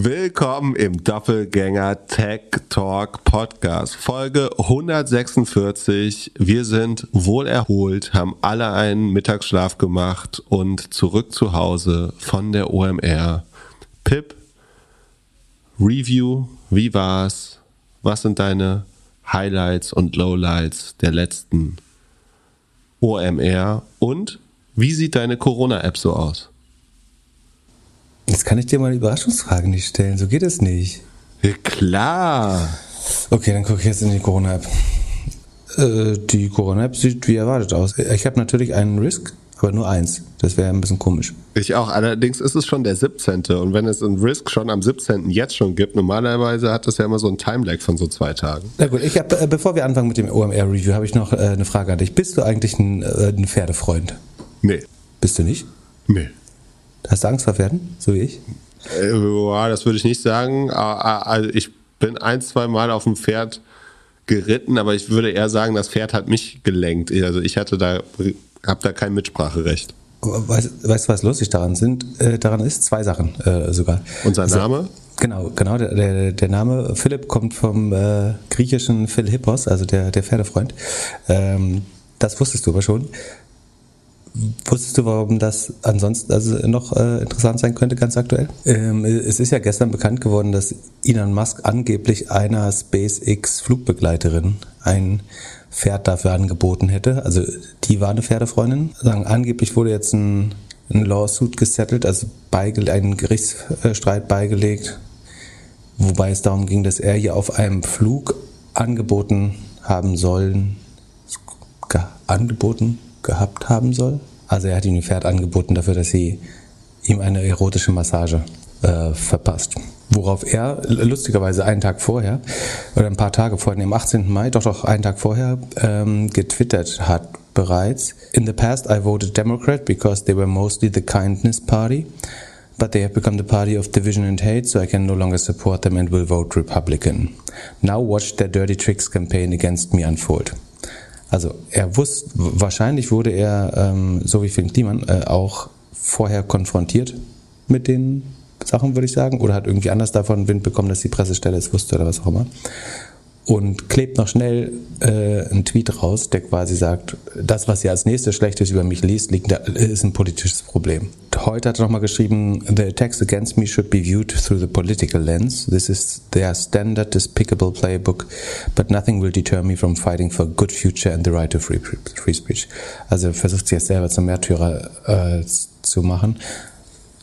Willkommen im Doppelgänger Tech Talk Podcast, Folge 146. Wir sind wohl erholt, haben alle einen Mittagsschlaf gemacht und zurück zu Hause von der OMR. Pip, Review, wie war's? Was sind deine Highlights und Lowlights der letzten OMR? Und wie sieht deine Corona-App so aus? Jetzt kann ich dir mal Überraschungsfragen nicht stellen. So geht es nicht. Ja, klar. Okay, dann gucke ich jetzt in die Corona-App. Äh, die Corona-App sieht wie erwartet aus. Ich habe natürlich einen Risk, aber nur eins. Das wäre ein bisschen komisch. Ich auch. Allerdings ist es schon der 17. Und wenn es einen Risk schon am 17. jetzt schon gibt, normalerweise hat das ja immer so einen Timelag von so zwei Tagen. Na gut, ich hab, äh, bevor wir anfangen mit dem OMR-Review, habe ich noch äh, eine Frage an dich. Bist du eigentlich ein, äh, ein Pferdefreund? Nee. Bist du nicht? Nee. Hast du Angst vor Pferden, so wie ich? Äh, ja, das würde ich nicht sagen. Also ich bin ein, zwei Mal auf dem Pferd geritten, aber ich würde eher sagen, das Pferd hat mich gelenkt. Also ich hatte da, habe da kein Mitspracherecht. Weißt, weißt du, was lustig daran sind? Äh, daran ist zwei Sachen äh, sogar. Unser Also, Name? Genau, genau. Der, der, der Name Philipp kommt vom äh, griechischen Philippos, also der, der Pferdefreund. Ähm, das wusstest du aber schon. Wusstest du, warum das ansonsten also noch äh, interessant sein könnte, ganz aktuell? Ähm, es ist ja gestern bekannt geworden, dass Elon Musk angeblich einer SpaceX-Flugbegleiterin ein Pferd dafür angeboten hätte. Also die war eine Pferdefreundin. Sagen, angeblich wurde jetzt ein, ein Lawsuit gesettelt, also beige, ein Gerichtsstreit beigelegt, wobei es darum ging, dass er ihr auf einem Flug angeboten haben sollen, ge angeboten gehabt haben soll. Also er hat ihm ein Pferd angeboten dafür, dass sie ihm eine erotische Massage äh, verpasst. Worauf er lustigerweise einen Tag vorher oder ein paar Tage vorher, am 18. Mai, doch doch einen Tag vorher, ähm, getwittert hat bereits. In the past I voted Democrat because they were mostly the kindness party. But they have become the party of division and hate, so I can no longer support them and will vote Republican. Now watch their dirty tricks campaign against me unfold. Also er wusste, wahrscheinlich wurde er, ähm, so wie Finn Kliman, äh, auch vorher konfrontiert mit den Sachen, würde ich sagen, oder hat irgendwie anders davon Wind bekommen, dass die Pressestelle es wusste oder was auch immer. Und klebt noch schnell äh, einen Tweet raus, der quasi sagt, das, was ihr als nächstes Schlechtes über mich liest, liegt, ist ein politisches Problem. Heute hat er nochmal geschrieben, the attacks against me should be viewed through the political lens. This is their standard despicable playbook, but nothing will deter me from fighting for a good future and the right to free, free speech. Also er versucht sich jetzt selber zum Märtyrer äh, zu machen.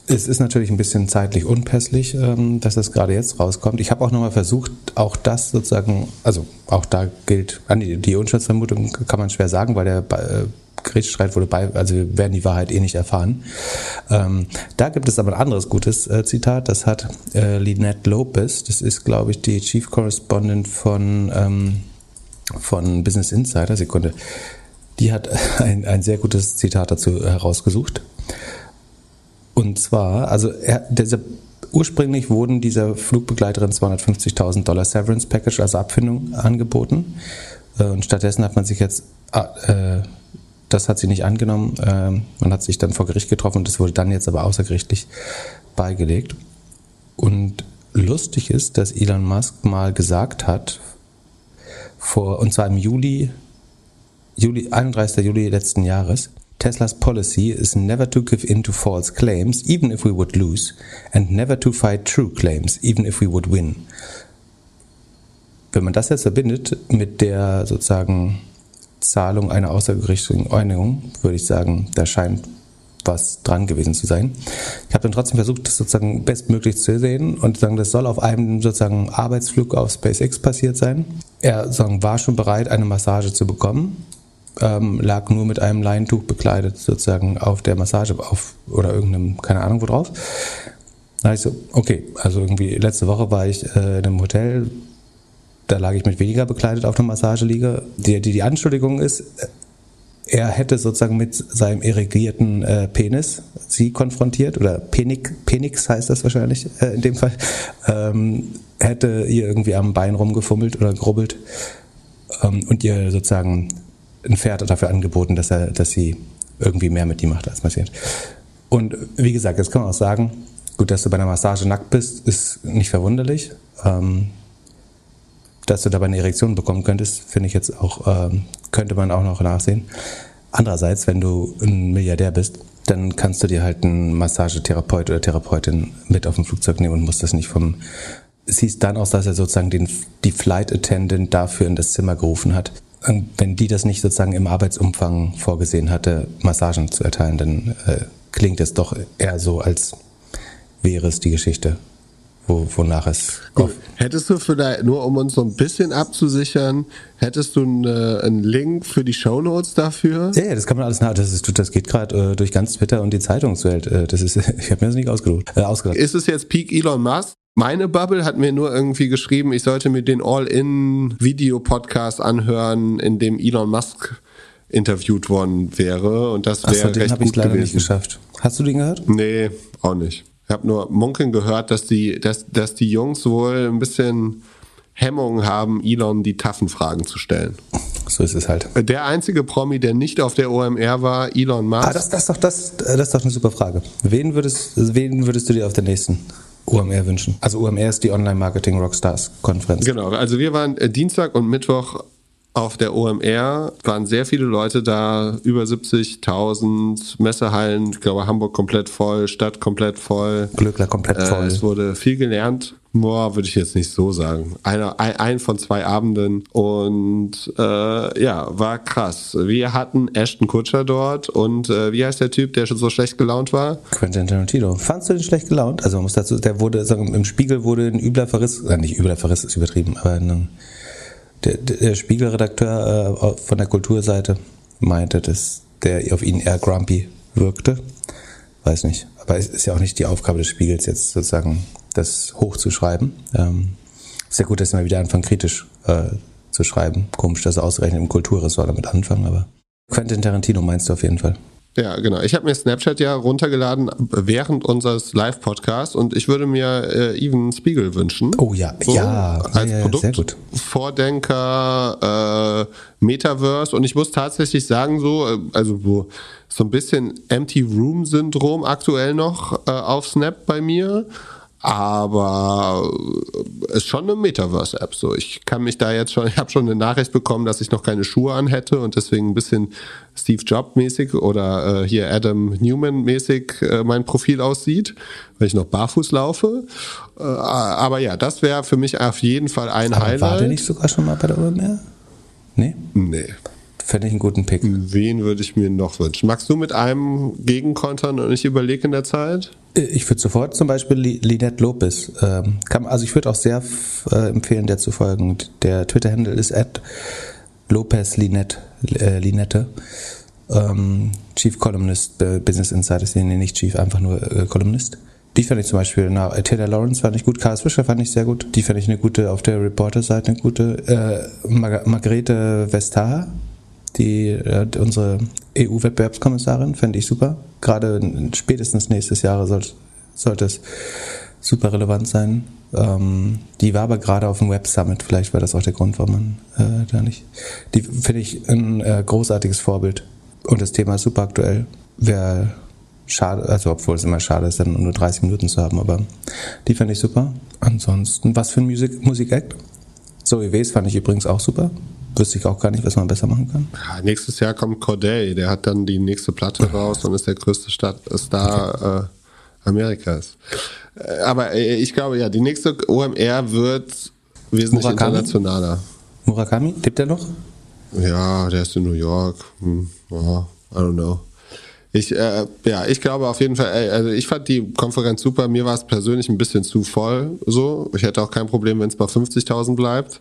Es ist natürlich ein bisschen zeitlich unpässlich, ähm, dass das gerade jetzt rauskommt. Ich habe auch nochmal versucht, auch das sozusagen, also auch da gilt, die Unschuldsvermutung kann man schwer sagen, weil der äh, Gerichtsstreit wurde bei, also wir werden die Wahrheit eh nicht erfahren. Ähm, da gibt es aber ein anderes gutes äh, Zitat, das hat äh, Lynette Lopez, das ist, glaube ich, die Chief Correspondent von, ähm, von Business Insider, Sekunde. Die hat ein, ein sehr gutes Zitat dazu herausgesucht. Und zwar, also er, dieser, ursprünglich wurden dieser Flugbegleiterin 250.000 Dollar Severance Package, also Abfindung, angeboten. Äh, Und stattdessen hat man sich jetzt, äh, das hat sie nicht angenommen. Äh, man hat sich dann vor Gericht getroffen und das wurde dann jetzt aber außergerichtlich beigelegt. Und lustig ist, dass Elon Musk mal gesagt hat, vor, und zwar im Juli, Juli, 31. Juli letzten Jahres, Tesla's policy is never to give in to false claims, even if we would lose, and never to fight true claims, even if we would win. Wenn man das jetzt verbindet mit der sozusagen Zahlung einer außergerichtlichen Einigung, würde ich sagen, da scheint was dran gewesen zu sein. Ich habe dann trotzdem versucht, das sozusagen bestmöglich zu sehen und sagen, das soll auf einem sozusagen Arbeitsflug auf SpaceX passiert sein. Er sagen, war schon bereit, eine Massage zu bekommen, ähm, lag nur mit einem Leintuch bekleidet sozusagen auf der Massage auf oder irgendeinem, keine Ahnung wo drauf. Da ich so, okay, also irgendwie letzte Woche war ich äh, in einem Hotel, da lag ich mit weniger bekleidet auf einer Massageliege. Die, die, die Anschuldigung ist, er hätte sozusagen mit seinem irrigierten äh, Penis sie konfrontiert, oder Penik, Penix heißt das wahrscheinlich äh, in dem Fall, ähm, hätte ihr irgendwie am Bein rumgefummelt oder grubbelt ähm, und ihr sozusagen ein Pferd dafür angeboten, dass er, dass sie irgendwie mehr mit ihm macht als passiert. Und wie gesagt, jetzt kann man auch sagen, Gut, dass du bei einer Massage nackt bist, ist nicht verwunderlich. Ähm, dass du dabei eine Erektion bekommen könntest, finde ich jetzt auch, ähm, könnte man auch noch nachsehen. Andererseits, wenn du ein Milliardär bist, dann kannst du dir halt einen Massagetherapeut oder Therapeutin mit auf dem Flugzeug nehmen und musst das nicht vom. Hieß dann aus, dass er sozusagen den, die Flight Attendant dafür in das Zimmer gerufen hat. Und wenn die das nicht sozusagen im Arbeitsumfang vorgesehen hatte, Massagen zu erteilen, dann äh, klingt es doch eher so, als wäre es die Geschichte wo, wonach es. Gut. Hättest du vielleicht, nur um uns so ein bisschen abzusichern, hättest du eine, einen Link für die Shownotes dafür? Ja, das kann man alles nach. Das, ist, das geht gerade äh, durch ganz Twitter und die Zeitungswelt. Äh, das ist, ich habe mir das nicht ausgedacht. Äh, ausgedacht. Ist es jetzt Peak Elon Musk? Meine Bubble hat mir nur irgendwie geschrieben, ich sollte mir den All-In-Video-Podcast anhören, in dem Elon Musk interviewt worden wäre. Und das wäre recht hab gut ich leider gewesen. nicht geschafft. Hast du den gehört? Nee, auch nicht. Ich habe nur munkeln gehört, dass die, dass, dass die Jungs wohl ein bisschen Hemmungen haben, Elon die taffen Fragen zu stellen. So ist es halt. Der einzige Promi, der nicht auf der OMR war, Elon Musk. Ah, das, das, ist doch, das, das ist doch eine super Frage. Wen würdest, wen würdest du dir auf der nächsten OMR wünschen? Also OMR ist die Online Marketing Rockstars Konferenz. Genau, also wir waren äh, Dienstag und Mittwoch auf der OMR waren sehr viele Leute da, über 70.000 Messehallen, ich glaube Hamburg komplett voll, Stadt komplett voll. Glückler komplett voll. Äh, es wurde viel gelernt. Boah, würde ich jetzt nicht so sagen. Einer, ein, ein von zwei Abenden und äh, ja, war krass. Wir hatten Ashton Kutscher dort und äh, wie heißt der Typ, der schon so schlecht gelaunt war? Quentin Tarantino. Fandst du den schlecht gelaunt? Also man muss dazu, der wurde, sagen, im Spiegel wurde ein übler Verriss, äh, nicht übler Verriss ist übertrieben, aber ein, der, der Spiegelredakteur äh, von der Kulturseite meinte, dass der auf ihn eher grumpy wirkte. Weiß nicht. Aber es ist ja auch nicht die Aufgabe des Spiegels, jetzt sozusagen das hochzuschreiben. Ähm, ist ja gut, dass sie mal wieder anfangen, kritisch äh, zu schreiben. Komisch, dass sie ausgerechnet im Kulturressort damit anfangen, aber Quentin Tarantino meinst du auf jeden Fall. Ja, genau. Ich habe mir Snapchat ja runtergeladen während unseres Live-Podcasts und ich würde mir äh, Even Spiegel wünschen. Oh ja, So, ja, als ja, ja, Produkt. sehr gut. Vordenker, äh, Metaverse und ich muss tatsächlich sagen, so, äh, also so, so ein bisschen Empty Room-Syndrom aktuell noch äh, auf Snap bei mir. Aber äh, ist schon eine Metaverse-App. So, ich kann mich da jetzt schon, ich habe schon eine Nachricht bekommen, dass ich noch keine Schuhe an hätte und deswegen ein bisschen Steve Jobs-mäßig oder äh, hier Adam Newman-mäßig äh, mein Profil aussieht, weil ich noch barfuß laufe. Äh, aber ja, das wäre für mich auf jeden Fall ein Aber Highlight. war der nicht sogar schon mal bei der OMR? Nee? Nee. Fände ich einen guten Pick. Wen würde ich mir noch wünschen? Magst du mit einem gegenkontern und ich überlege in der Zeit? Ich würde sofort zum Beispiel Li- Linette Lopez, ähm, kann, also ich würde auch sehr äh, empfehlen, der zu folgen. Der Twitter-Handle ist at Lopez Linette, äh, Linette. Ähm, Chief Columnist, äh, Business Insider, nee, nee, nicht Chief, einfach nur äh, Kolumnist. Die fand ich zum Beispiel, na, Taylor Lawrence fand ich gut, Karl Swisher fand ich sehr gut. Die fand ich eine gute, auf der Reporter-Seite eine gute. Äh, Mar Margarete Vestager, die äh, unsere EU-Wettbewerbskommissarin, fände ich super. Gerade spätestens nächstes Jahr soll, sollte es super relevant sein. Ähm, die war aber gerade auf dem Web Summit, vielleicht war das auch der Grund, warum man äh, da nicht. Die finde ich ein äh, großartiges Vorbild. Und das Thema ist super aktuell. Wäre schade, also obwohl es immer schade ist, dann nur 30 Minuten zu haben, aber die fände ich super. Ansonsten, was für ein Musik- Musik-Act? Zoe Wes fand ich übrigens auch super. Wüsste ich auch gar nicht, was man besser machen kann. Ja, nächstes Jahr kommt Corday, der hat dann die nächste Platte raus und ist der größte Stadt Star äh, Amerikas. Äh, aber äh, ich glaube ja, die nächste OMR wird wesentlich Murakami? internationaler. Murakami, lebt der noch? Ja, der ist in New York. Hm, ja, I don't know. Ich, äh, ja, ich glaube auf jeden Fall, ey, also ich fand die Konferenz super. Mir war es persönlich ein bisschen zu voll. So, ich hätte auch kein Problem, wenn es bei 50.000 bleibt.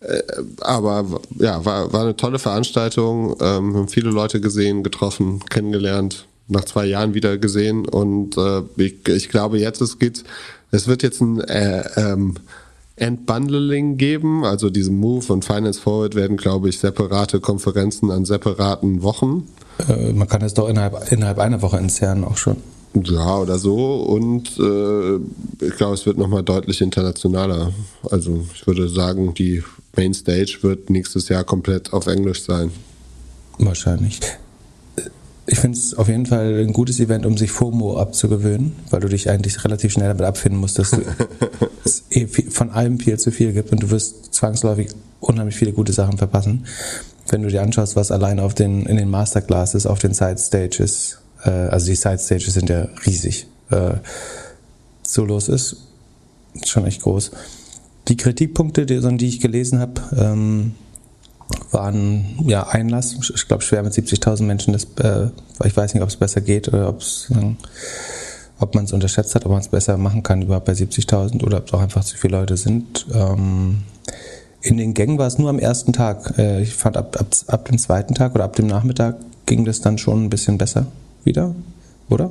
Äh, aber ja, war, war eine tolle Veranstaltung. Ähm, haben viele Leute gesehen, getroffen, kennengelernt, nach zwei Jahren wieder gesehen. Und äh, ich, ich glaube, jetzt es geht, es wird jetzt ein äh, ähm, Entbundling geben, also diesem Move und Finance Forward werden, glaube ich, separate Konferenzen an separaten Wochen. Äh, man kann das doch innerhalb, innerhalb einer Woche entzerren auch schon. Ja, oder so. Und äh, ich glaube, es wird nochmal deutlich internationaler. Also ich würde sagen, die Mainstage wird nächstes Jahr komplett auf Englisch sein. Wahrscheinlich. ich finde es auf jeden Fall ein gutes Event, um sich FOMO abzugewöhnen, weil du dich eigentlich relativ schnell damit abfinden musst, dass es eh von allem viel zu viel gibt und du wirst zwangsläufig unheimlich viele gute Sachen verpassen. Wenn du dir anschaust, was allein auf den, in den Masterclasses, auf den Side Stages, äh, also die Side Stages sind ja riesig, äh, so los ist, schon echt groß. Die Kritikpunkte, die, die ich gelesen habe, ähm, waren ja Einlass. Ich glaube, schwer mit 70.000 Menschen. Das, äh, ich weiß nicht, ob es besser geht oder ob's, äh, ob man es unterschätzt hat, ob man es besser machen kann überhaupt bei 70.000 oder ob es auch einfach zu viele Leute sind. Ähm, in den Gängen war es nur am ersten Tag. Äh, ich fand ab, ab, ab dem zweiten Tag oder ab dem Nachmittag ging das dann schon ein bisschen besser wieder, oder?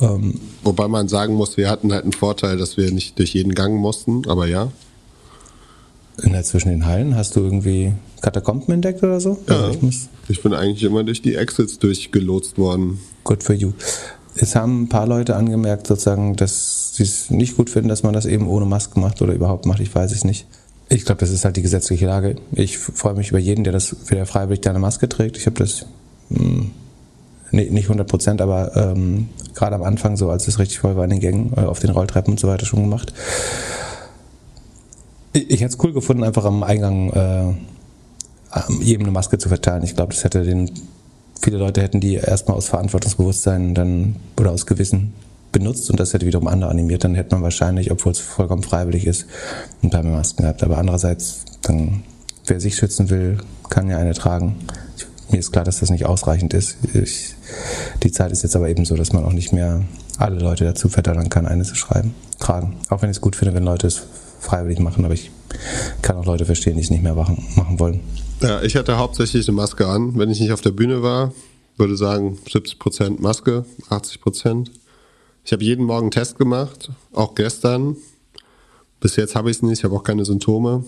Ähm, Wobei man sagen muss, wir hatten halt einen Vorteil, dass wir nicht durch jeden Gang mussten, aber ja. In der zwischen den Hallen hast du irgendwie Katakomben entdeckt oder so? Ja, also ich, ich bin eigentlich immer durch die Exits durchgelotst worden. Good for you. Es haben ein paar Leute angemerkt, sozusagen, dass sie es nicht gut finden, dass man das eben ohne Maske macht oder überhaupt macht. Ich weiß es nicht. Ich glaube, das ist halt die gesetzliche Lage. Ich freue mich über jeden, der das wieder freiwillig deine Maske trägt. Ich habe das mh, hm, nicht 100 Prozent, aber ähm, gerade am Anfang, so als es richtig voll war in den Gängen, äh, auf den Rolltreppen und so weiter schon gemacht. Ich, ich hätte es cool gefunden, einfach am Eingang äh, jedem eine Maske zu verteilen. Ich glaube, das hätte den, viele Leute hätten die erstmal aus Verantwortungsbewusstsein dann oder aus Gewissen benutzt und das hätte wiederum andere animiert, dann hätte man wahrscheinlich, obwohl es vollkommen freiwillig ist, ein paar mehr Masken gehabt. Aber andererseits, dann, wer sich schützen will, kann ja eine tragen. Ich, mir ist klar, dass das nicht ausreichend ist. Ich, die Zeit ist jetzt aber eben so, dass man auch nicht mehr alle Leute dazu verdattern kann, eine zu schreiben, tragen. Auch wenn ich es gut finde, wenn Leute es freiwillig machen, aber ich kann auch Leute verstehen, die es nicht mehr machen, machen wollen. Ja, ich hatte hauptsächlich eine Maske an. Wenn ich nicht auf der Bühne war, würde sagen 70% Maske, 80%. Ich habe jeden Morgen einen Test gemacht, auch gestern. Bis jetzt habe ich es nicht, ich habe auch keine Symptome.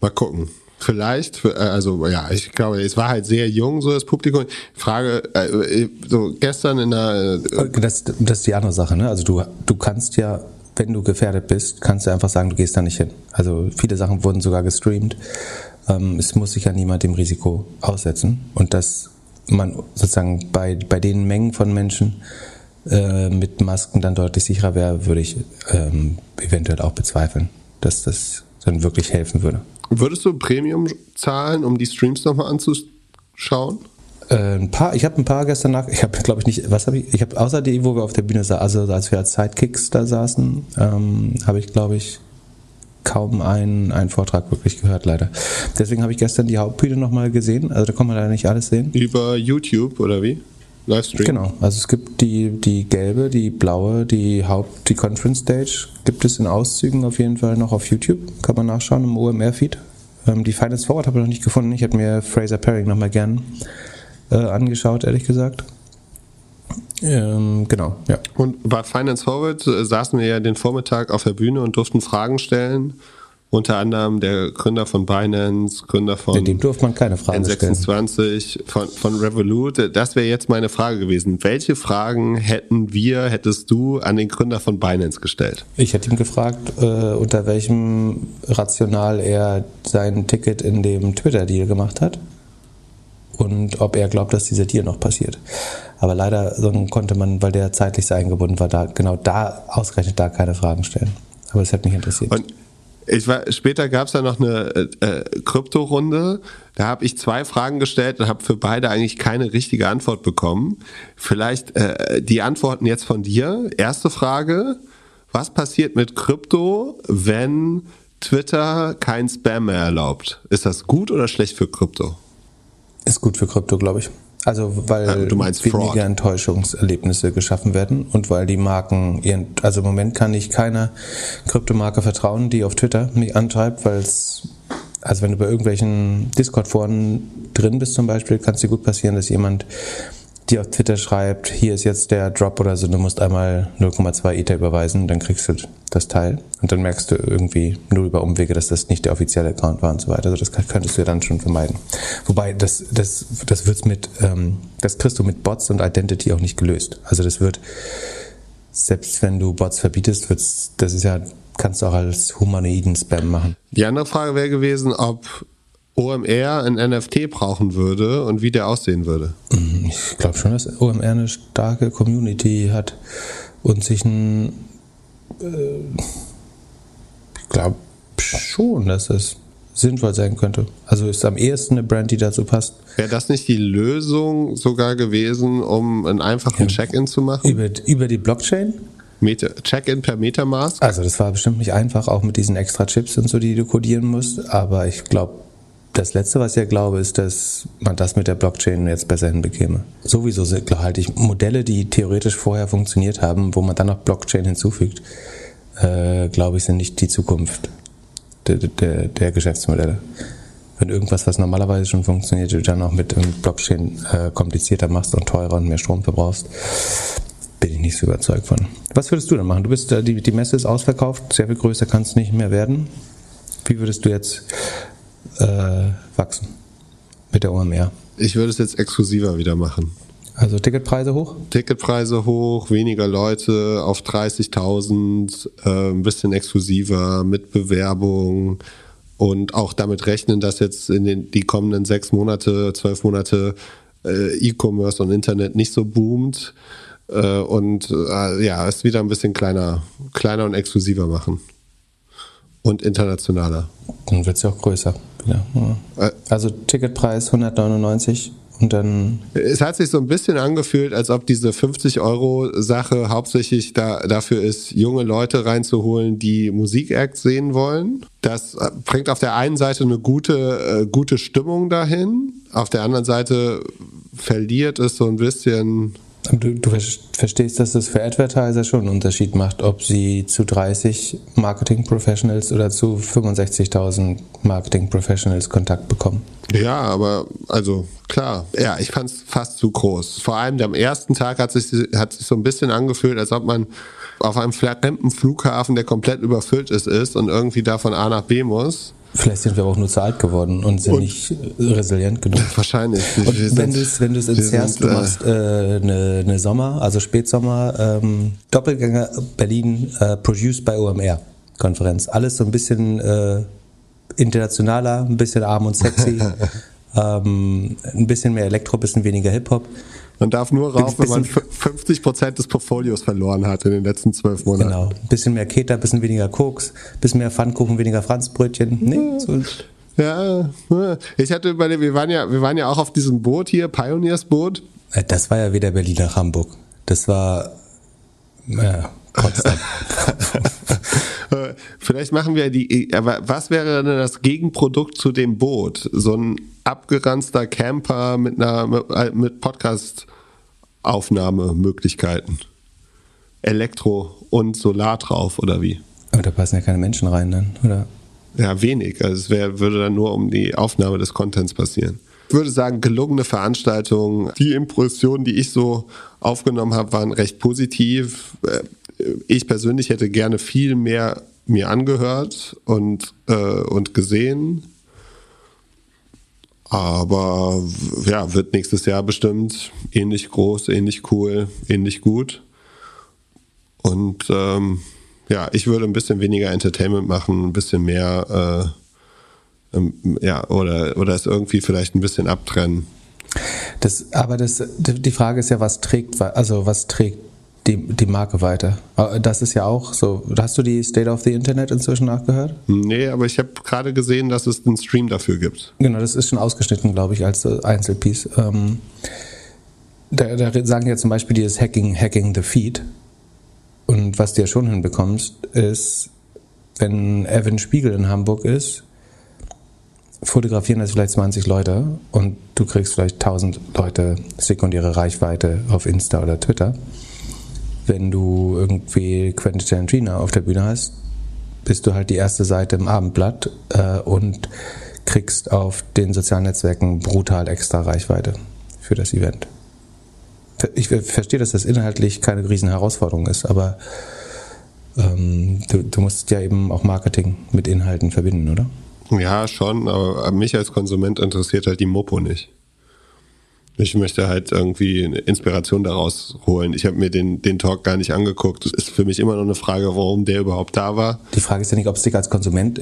Mal gucken. Vielleicht, äh, also ja, ich glaube, es war halt sehr jung, so das Publikum. Frage, äh, so gestern in der. Äh, das, das ist die andere Sache, ne? Also du, du kannst ja wenn du gefährdet bist, kannst du einfach sagen, du gehst da nicht hin. Also viele Sachen wurden sogar gestreamt. Ähm, es muss sich ja niemand dem Risiko aussetzen. Und dass man sozusagen bei, bei den Mengen von Menschen äh, mit Masken dann deutlich sicherer wäre, würde ich ähm, eventuell auch bezweifeln, dass das dann wirklich helfen würde. Würdest du Premium zahlen, um die Streams nochmal anzuschauen? Äh, ein paar, ich habe ein paar gestern nach, ich habe glaube ich nicht, was habe ich, ich habe außer die, wo wir auf der Bühne saßen, also als wir als Sidekicks da saßen, ähm, habe ich glaube ich kaum einen, einen Vortrag wirklich gehört, leider. Deswegen habe ich gestern die Hauptbühne nochmal gesehen, also da kann man leider nicht alles sehen. Über YouTube oder wie? Livestream? Genau, also es gibt die, die gelbe, die blaue, die Haupt, die Conference Stage gibt es in Auszügen auf jeden Fall noch auf YouTube, kann man nachschauen im OMR-Feed. Ähm, die Finance Forward habe ich noch nicht gefunden, ich hätte mir Fraser Paring nochmal gern äh, angeschaut, ehrlich gesagt. Ähm, genau, ja. Und bei Finance Forward äh, saßen wir ja den Vormittag auf der Bühne und durften Fragen stellen. Unter anderem der Gründer von Binance, Gründer von dem durfte man keine Fragen N26, stellen. Von, von Revolut. Das wäre jetzt meine Frage gewesen. Welche Fragen hätten wir, hättest du an den Gründer von Binance gestellt? Ich hätte ihn gefragt, äh, unter welchem Rational er sein Ticket in dem Twitter-Deal gemacht hat und ob er glaubt, dass dieser Deal noch passiert. Aber leider konnte man, weil der zeitlich sehr eingebunden war, da genau da ausgerechnet da keine Fragen stellen. Aber es hat mich interessiert. Und ich war, später gab es ja noch eine äh, äh, Krypto-Runde. Da habe ich zwei Fragen gestellt und habe für beide eigentlich keine richtige Antwort bekommen. Vielleicht äh, die Antworten jetzt von dir. Erste Frage: Was passiert mit Krypto, wenn Twitter kein Spam mehr erlaubt? Ist das gut oder schlecht für Krypto? Ist gut für Krypto, glaube ich. Also weil ja, weniger Fraud. Enttäuschungserlebnisse geschaffen werden und weil die Marken ihren, also im Moment kann ich keiner Kryptomarke vertrauen, die auf Twitter mich antreibt, weil es, also wenn du bei irgendwelchen Discord-Foren drin bist zum Beispiel, kann es dir gut passieren, dass jemand die auf Twitter schreibt, hier ist jetzt der Drop oder so, du musst einmal 0,2 Ether überweisen, dann kriegst du das Teil. Und dann merkst du irgendwie nur über Umwege, dass das nicht der offizielle Account war und so weiter. Also das könntest du ja dann schon vermeiden. Wobei, das, das, das wird's mit, ähm, das kriegst du mit Bots und Identity auch nicht gelöst. Also das wird, selbst wenn du Bots verbietest, wird's, das ist ja, kannst du auch als humanoiden Spam machen. Die andere Frage wäre gewesen, ob OMR ein NFT brauchen würde und wie der aussehen würde. Ich glaube schon, dass OMR eine starke Community hat und sich ein. Äh, ich glaube schon, dass das sinnvoll sein könnte. Also ist am ehesten eine Brand, die dazu passt. Wäre das nicht die Lösung sogar gewesen, um einen einfachen Check-in zu machen? Über, über die Blockchain? Check-in per Metamask? Also das war bestimmt nicht einfach, auch mit diesen extra Chips und so, die du codieren musst. Aber ich glaube, das Letzte, was ich ja glaube, ist, dass man das mit der Blockchain jetzt besser hinbekäme. Sowieso halte ich Modelle, die theoretisch vorher funktioniert haben, wo man dann noch Blockchain hinzufügt, äh, glaube ich, sind nicht die Zukunft der, der, der Geschäftsmodelle. Wenn irgendwas, was normalerweise schon funktioniert, du dann auch mit Blockchain äh, komplizierter machst und teurer und mehr Strom verbrauchst, bin ich nicht so überzeugt von. Was würdest du denn machen? Du bist, äh, die, die Messe ist ausverkauft, sehr viel größer kann es nicht mehr werden. Wie würdest du jetzt äh, wachsen mit der OMR? Ich würde es jetzt exklusiver wieder machen. Also Ticketpreise hoch? Ticketpreise hoch, weniger Leute auf 30.000, äh, ein bisschen exklusiver mit Bewerbung und auch damit rechnen, dass jetzt in den die kommenden sechs Monate, zwölf Monate äh, E-Commerce und Internet nicht so boomt äh, und äh, ja, es wieder ein bisschen kleiner, kleiner und exklusiver machen und internationaler. Dann wird es ja auch größer. Wieder. Ja. Äh, Also Ticketpreis 199 und dann Es hat sich so ein bisschen angefühlt, als ob diese 50 Euro Sache hauptsächlich da, dafür ist, junge Leute reinzuholen, die Musikacts sehen wollen. Das äh, bringt auf der einen Seite eine gute, äh, gute Stimmung dahin, auf der anderen Seite verliert es so ein bisschen. Du, du ver- verstehst, dass das für Advertiser schon einen Unterschied macht, ob sie zu 30 Marketing Professionals oder zu 65.000 Marketing Professionals Kontakt bekommen. Ja, aber also klar. Ja, ich fand es fast zu groß. Vor allem am ersten Tag hat sich hat sich so ein bisschen angefühlt, als ob man auf einem fremden Flughafen, der komplett überfüllt ist, ist und irgendwie da von A nach B muss. Vielleicht sind wir aber auch nur zu alt geworden und sind Und- nicht resilient genug. Wahrscheinlich. Und Wir wenn du es wenn du's entzerrst, du äh, machst äh, eine, eine Sommer, also Spätsommer, ähm, Doppelgänger Berlin äh, Produced by OMR Konferenz. Alles so ein bisschen äh, internationaler, ein bisschen arm und sexy, ähm, ein bisschen mehr Elektro, ein bisschen weniger Hip-Hop. Man darf nur rauf, wenn man bisschen- 50 Prozent des Portfolios verloren hat in den letzten zwölf Monaten. Genau. Ein bisschen mehr Keter, ein bisschen weniger Koks, ein bisschen mehr Pfannkuchen, weniger Franzbrötchen. Nee, so, Ja, ich hatte überlegt, wir waren ja, wir waren ja auch auf diesem Boot hier, Pioneers Boot. Äh, Das war ja wieder Berlin nach Hamburg. Das war äh, Potsdam. Äh, Vielleicht machen wir die, aber was wäre denn das Gegenprodukt zu dem Boot? So ein abgeranzter Camper mit einer, mit, mit Podcast-Aufnahmemöglichkeiten. Elektro und Solar drauf oder wie? Aber da passen ja keine Menschen rein dann, oder? Ja, wenig. Also es wär, würde dann nur um die Aufnahme des Contents passieren. Ich würde sagen, gelungene Veranstaltung. Die Impressionen, die ich so aufgenommen habe, waren recht positiv. Äh, Ich persönlich hätte gerne viel mehr mir angehört und, äh, und gesehen. Aber ja, wird nächstes Jahr bestimmt ähnlich groß, ähnlich cool, ähnlich gut. Und ähm, ja, ich würde ein bisschen weniger Entertainment machen, ein bisschen mehr, äh, ähm, ja, oder, oder es irgendwie vielleicht ein bisschen abtrennen. Das, aber das, die Frage ist ja, was trägt, also was trägt die, die Marke weiter? Das ist ja auch so. Hast du die State of the Internet inzwischen nachgehört? Nee, aber ich habe gerade gesehen, dass es einen Stream dafür gibt. Genau, das ist schon ausgeschnitten, glaube ich, als Einzelpiece. Ähm, da, da sagen ja zum Beispiel dieses Hacking, Hacking the Feed. Und was du ja schon hinbekommst, ist, wenn Evan Spiegel in Hamburg ist, fotografieren das vielleicht 20 Leute und du kriegst vielleicht 1000 Leute sekundäre Reichweite auf Insta oder Twitter. Wenn du irgendwie Quentin Tarantino auf der Bühne hast, bist du halt die erste Seite im Abendblatt äh, und kriegst auf den sozialen Netzwerken brutal extra Reichweite für das Event. Ich verstehe, dass das inhaltlich keine riesen Herausforderung ist, aber ähm, du, du musst ja eben auch Marketing mit Inhalten verbinden, oder? Ja, schon, aber mich als Konsument interessiert halt die Mopo nicht. Ich möchte halt irgendwie eine Inspiration daraus holen. Ich habe mir den, den Talk gar nicht angeguckt. Es ist für mich immer noch eine Frage, warum der überhaupt da war. Die Frage ist ja nicht, ob es dich als Konsument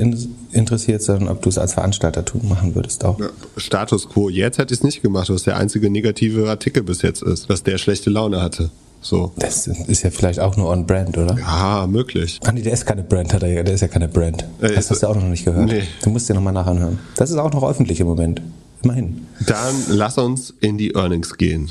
interessiert, sondern ob du es als Veranstalter tun machen würdest auch. Ja, Status quo. Jetzt hätte ich es nicht gemacht, was der einzige negative Artikel bis jetzt ist, dass der schlechte Laune hatte. So. Das ist ja vielleicht auch nur on Brand, oder? Ja, möglich. Ah, nee, der ist keine Brand, hat er ja, der ist ja keine Brand. Äh, das hast du auch noch nicht gehört. Nee. Du musst dir nochmal nachhören. Das ist auch noch öffentlich im Moment. Immerhin. Dann lass uns in die Earnings gehen.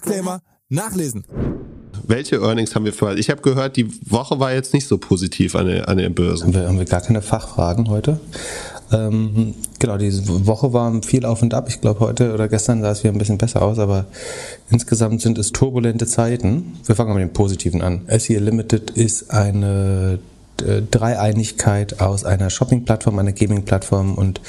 Disclaimer nachlesen. Welche Earnings haben wir für? Ich habe gehört, die Woche war jetzt nicht so positiv an, der, an den Börsen. Haben wir, haben wir gar keine Fachfragen heute? Ähm, genau, diese Woche war viel auf und ab. Ich glaube, heute oder gestern sah es wieder ein bisschen besser aus, aber insgesamt sind es turbulente Zeiten. Wir fangen mal mit dem Positiven an. SE Limited ist eine äh, Dreieinigkeit aus einer Shopping-Plattform, einer Gaming-Plattform und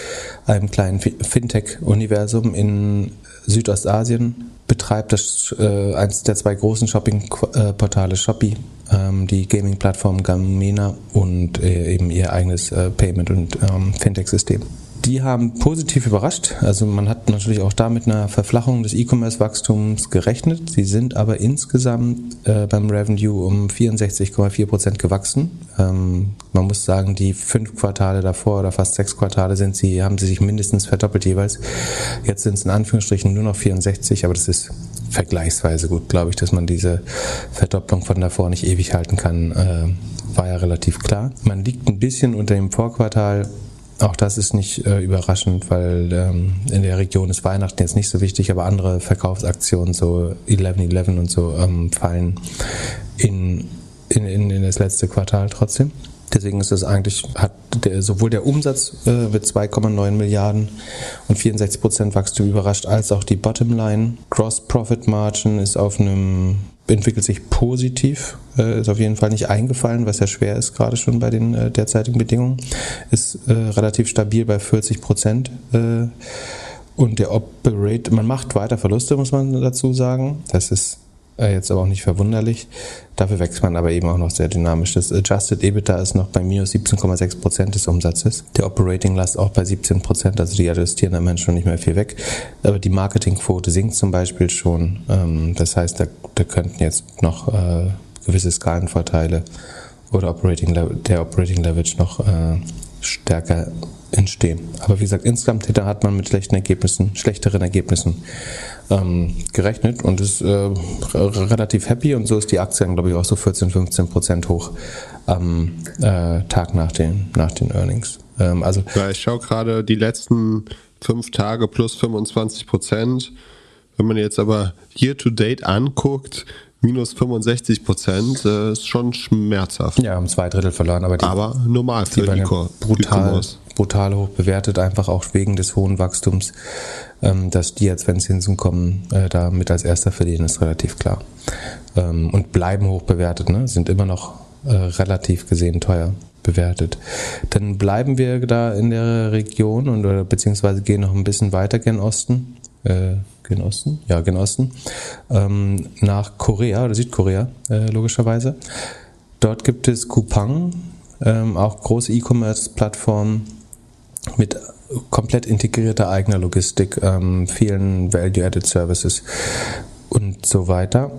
einem kleinen Fintech-Universum in Südostasien betreibt das äh, eines der zwei großen Shopping-Portale Shopee, ähm, die Gaming-Plattform Gamena und äh, eben ihr eigenes äh, Payment- und ähm, Fintech-System. Die haben positiv überrascht. Also man hat natürlich auch da mit einer Verflachung des E-Commerce-Wachstums gerechnet. Sie sind aber insgesamt äh, beim Revenue um 64,4 Prozent gewachsen. Ähm, man muss sagen, die fünf Quartale davor oder fast sechs Quartale sind sie, haben sie sich mindestens verdoppelt jeweils. Jetzt sind es in Anführungsstrichen nur noch 64, aber das ist vergleichsweise gut, glaube ich, dass man diese Verdopplung von davor nicht ewig halten kann. Äh, war ja relativ klar. Man liegt ein bisschen unter dem Vorquartal auch das ist nicht äh, überraschend, weil ähm, in der Region ist Weihnachten jetzt nicht so wichtig, aber andere Verkaufsaktionen, so 11-11 und so, ähm, fallen in, in, in, in das letzte Quartal trotzdem. Deswegen ist es eigentlich, hat der, sowohl der Umsatz äh, mit 2,9 Milliarden und 64 Prozent Wachstum überrascht, als auch die Bottomline. Gross Profit Margin ist auf einem entwickelt sich positiv, äh, ist auf jeden Fall nicht eingefallen, was ja schwer ist, gerade schon bei den äh, derzeitigen Bedingungen. Ist äh, relativ stabil bei 40 Prozent. Und der Operate, man macht weiter Verluste, muss man dazu sagen. Das ist äh, jetzt aber auch nicht verwunderlich. Dafür wächst man aber eben auch noch sehr dynamisch. Das Adjusted EBITDA ist noch bei minus 17,6 Prozent des Umsatzes. Der Operating Last auch bei 17 Prozent, also die adjustieren am Ende schon nicht mehr viel weg. Aber die Marketingquote sinkt zum Beispiel schon. Ähm, das heißt, da, da könnten jetzt noch äh, gewisse Skalenvorteile oder Operating, der Operating Leverage noch äh, stärker entstehen. Aber wie gesagt, insgesamt hat man mit schlechten Ergebnissen, schlechteren Ergebnissen ähm, gerechnet und ist äh, relativ happy und so ist die Aktie dann, glaube ich, auch so 14, 15 Prozent hoch am äh, Tag nach den, nach den Earnings. Ähm, also ja, ich schaue gerade die letzten fünf Tage plus 25 Prozent. Wenn man jetzt aber year to date anguckt, minus 65 Prozent, äh, ist schon schmerzhaft. Ja, haben zwei Drittel verloren, aber die, aber normal für die brutal, brutal hoch bewertet, einfach auch wegen des hohen Wachstums, ähm, dass die jetzt, wenn Zinsen kommen, äh, da mit als erster verdienen, ist relativ klar. Ähm, und bleiben hoch bewertet, ne? sind immer noch äh, relativ gesehen teuer bewertet. Dann bleiben wir da in der Region und oder beziehungsweise gehen noch ein bisschen weiter gen Osten. Äh, gen Osten? Ja, gen Osten. Ähm, nach Korea oder Südkorea, äh, logischerweise. Dort gibt es Coupang, ähm, auch große E-Commerce-Plattformen, mit komplett integrierter eigener Logistik, ähm, vielen Value-Added Services und so weiter.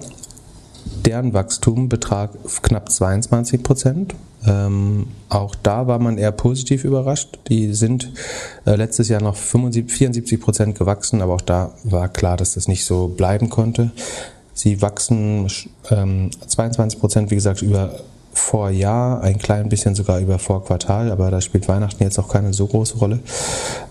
Deren Wachstum betrag knapp 22 Prozent. Ähm, auch da war man eher positiv überrascht. Die sind äh, letztes Jahr noch 75, 74 Prozent gewachsen, aber auch da war klar, dass das nicht so bleiben konnte. Sie wachsen ähm, 22 Prozent, wie gesagt, über Vorjahr, ein klein bisschen sogar über Vorquartal, aber da spielt Weihnachten jetzt auch keine so große Rolle.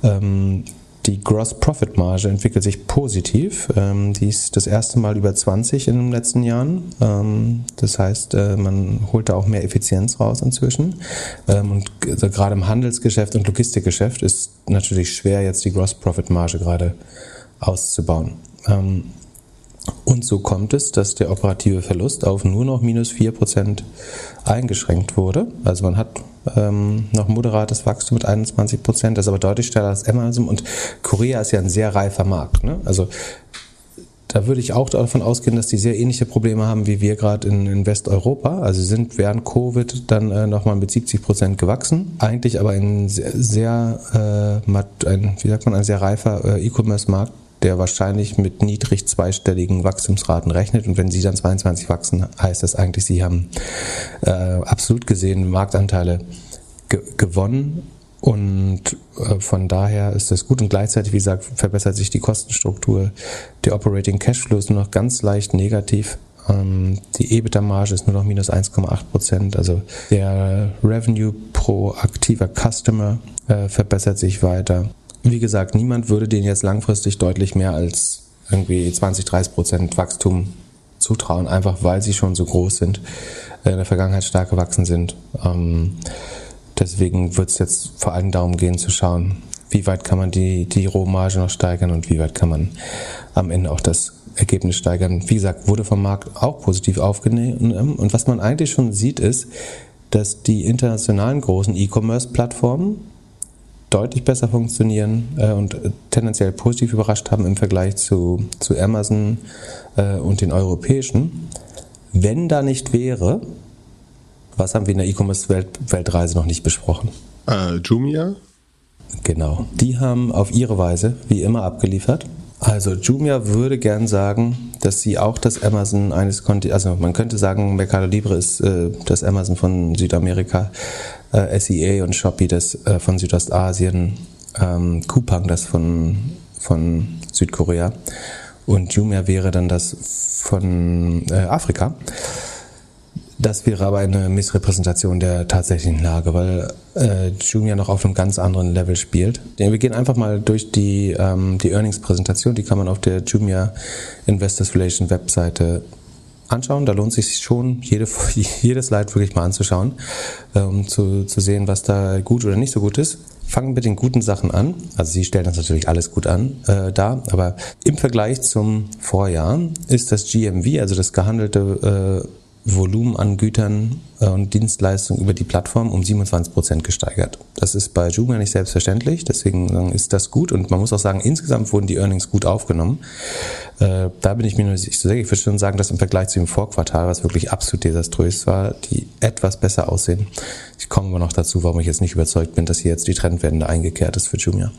Ähm, die Gross Profit Marge entwickelt sich positiv. Ähm, die ist das erste Mal über 20 in den letzten Jahren. Ähm, das heißt, äh, man holt da auch mehr Effizienz raus inzwischen. Ähm, und also gerade im Handelsgeschäft und Logistikgeschäft ist natürlich schwer, jetzt die Gross Profit Marge gerade auszubauen. Ähm, und so kommt es, dass der operative Verlust auf nur noch minus 4% eingeschränkt wurde. Also man hat ähm, noch moderates Wachstum mit 21%, das ist aber deutlich schneller als Amazon. Und Korea ist ja ein sehr reifer Markt. Ne? Also da würde ich auch davon ausgehen, dass die sehr ähnliche Probleme haben wie wir gerade in, in, Westeuropa. Also sie sind während Covid dann äh, nochmal mit 70 Prozent gewachsen. Eigentlich aber ein sehr, sehr äh, ein, wie sagt man, ein sehr reifer äh, E-Commerce-Markt, der wahrscheinlich mit niedrig zweistelligen Wachstumsraten rechnet. Und wenn sie dann 22 wachsen, heißt das eigentlich, sie haben äh, absolut gesehen Marktanteile ge gewonnen und äh, von daher ist das gut und gleichzeitig, wie gesagt, verbessert sich die Kostenstruktur. Der Operating Cashflow ist nur noch ganz leicht negativ. Ähm, die EBITDA-Marge ist nur noch minus 1,8 Prozent. Also der Revenue pro aktiver Customer äh, verbessert sich weiter. Wie gesagt, niemand würde denen jetzt langfristig deutlich mehr als irgendwie 20, 30 Prozent Wachstum zutrauen, einfach weil sie schon so groß sind, äh, in der Vergangenheit stark gewachsen sind. Ähm, Deswegen wird es jetzt vor allem darum gehen zu schauen, wie weit kann man die, die Rohmarge noch steigern und wie weit kann man am Ende auch das Ergebnis steigern. Wie gesagt, wurde vom Markt auch positiv aufgenommen. Und was man eigentlich schon sieht, ist, dass die internationalen großen E-Commerce-Plattformen deutlich besser funktionieren äh, und tendenziell positiv überrascht haben im Vergleich zu, zu Amazon äh, und den europäischen. Wenn da nicht wäre, was haben wir in der E-Commerce-Weltreise noch nicht besprochen? Äh, Jumia? Genau. Die haben auf ihre Weise wie immer abgeliefert. Also Jumia würde gern sagen, dass sie auch das Amazon eines Kontinents, also man könnte sagen, Mercado Libre ist äh, das Amazon von Südamerika, äh, SEA und Shopee das äh, von Südostasien, ähm, Coupang das von, von Südkorea und Jumia wäre dann das von äh, Afrika. Das wäre aber eine Missrepräsentation der tatsächlichen Lage, weil äh, Jumia noch auf einem ganz anderen Level spielt. Wir gehen einfach mal durch die, ähm, die Earnings-Präsentation, die kann man auf der Jumia Investors Relation Webseite anschauen. Da lohnt sich schon, jede, jedes Slide wirklich mal anzuschauen, um zu, zu sehen, was da gut oder nicht so gut ist. Fangen mit den guten Sachen an. Also Sie stellen das natürlich alles gut an äh, da, aber im Vergleich zum Vorjahr ist das GMV, also das gehandelte äh, Volumen an Gütern äh, und Dienstleistungen über die Plattform um 27 Prozent gesteigert. Das ist bei Jumia nicht selbstverständlich, deswegen ist das gut und man muss auch sagen, insgesamt wurden die Earnings gut aufgenommen. Äh, da bin ich mir noch nicht so sicher. Ich würde schon sagen, dass im Vergleich zu dem Vorquartal, was wirklich absolut desaströs war, die etwas besser aussehen. Ich komme aber noch dazu, warum ich jetzt nicht überzeugt bin, dass hier jetzt die Trendwende eingekehrt ist für Jumia.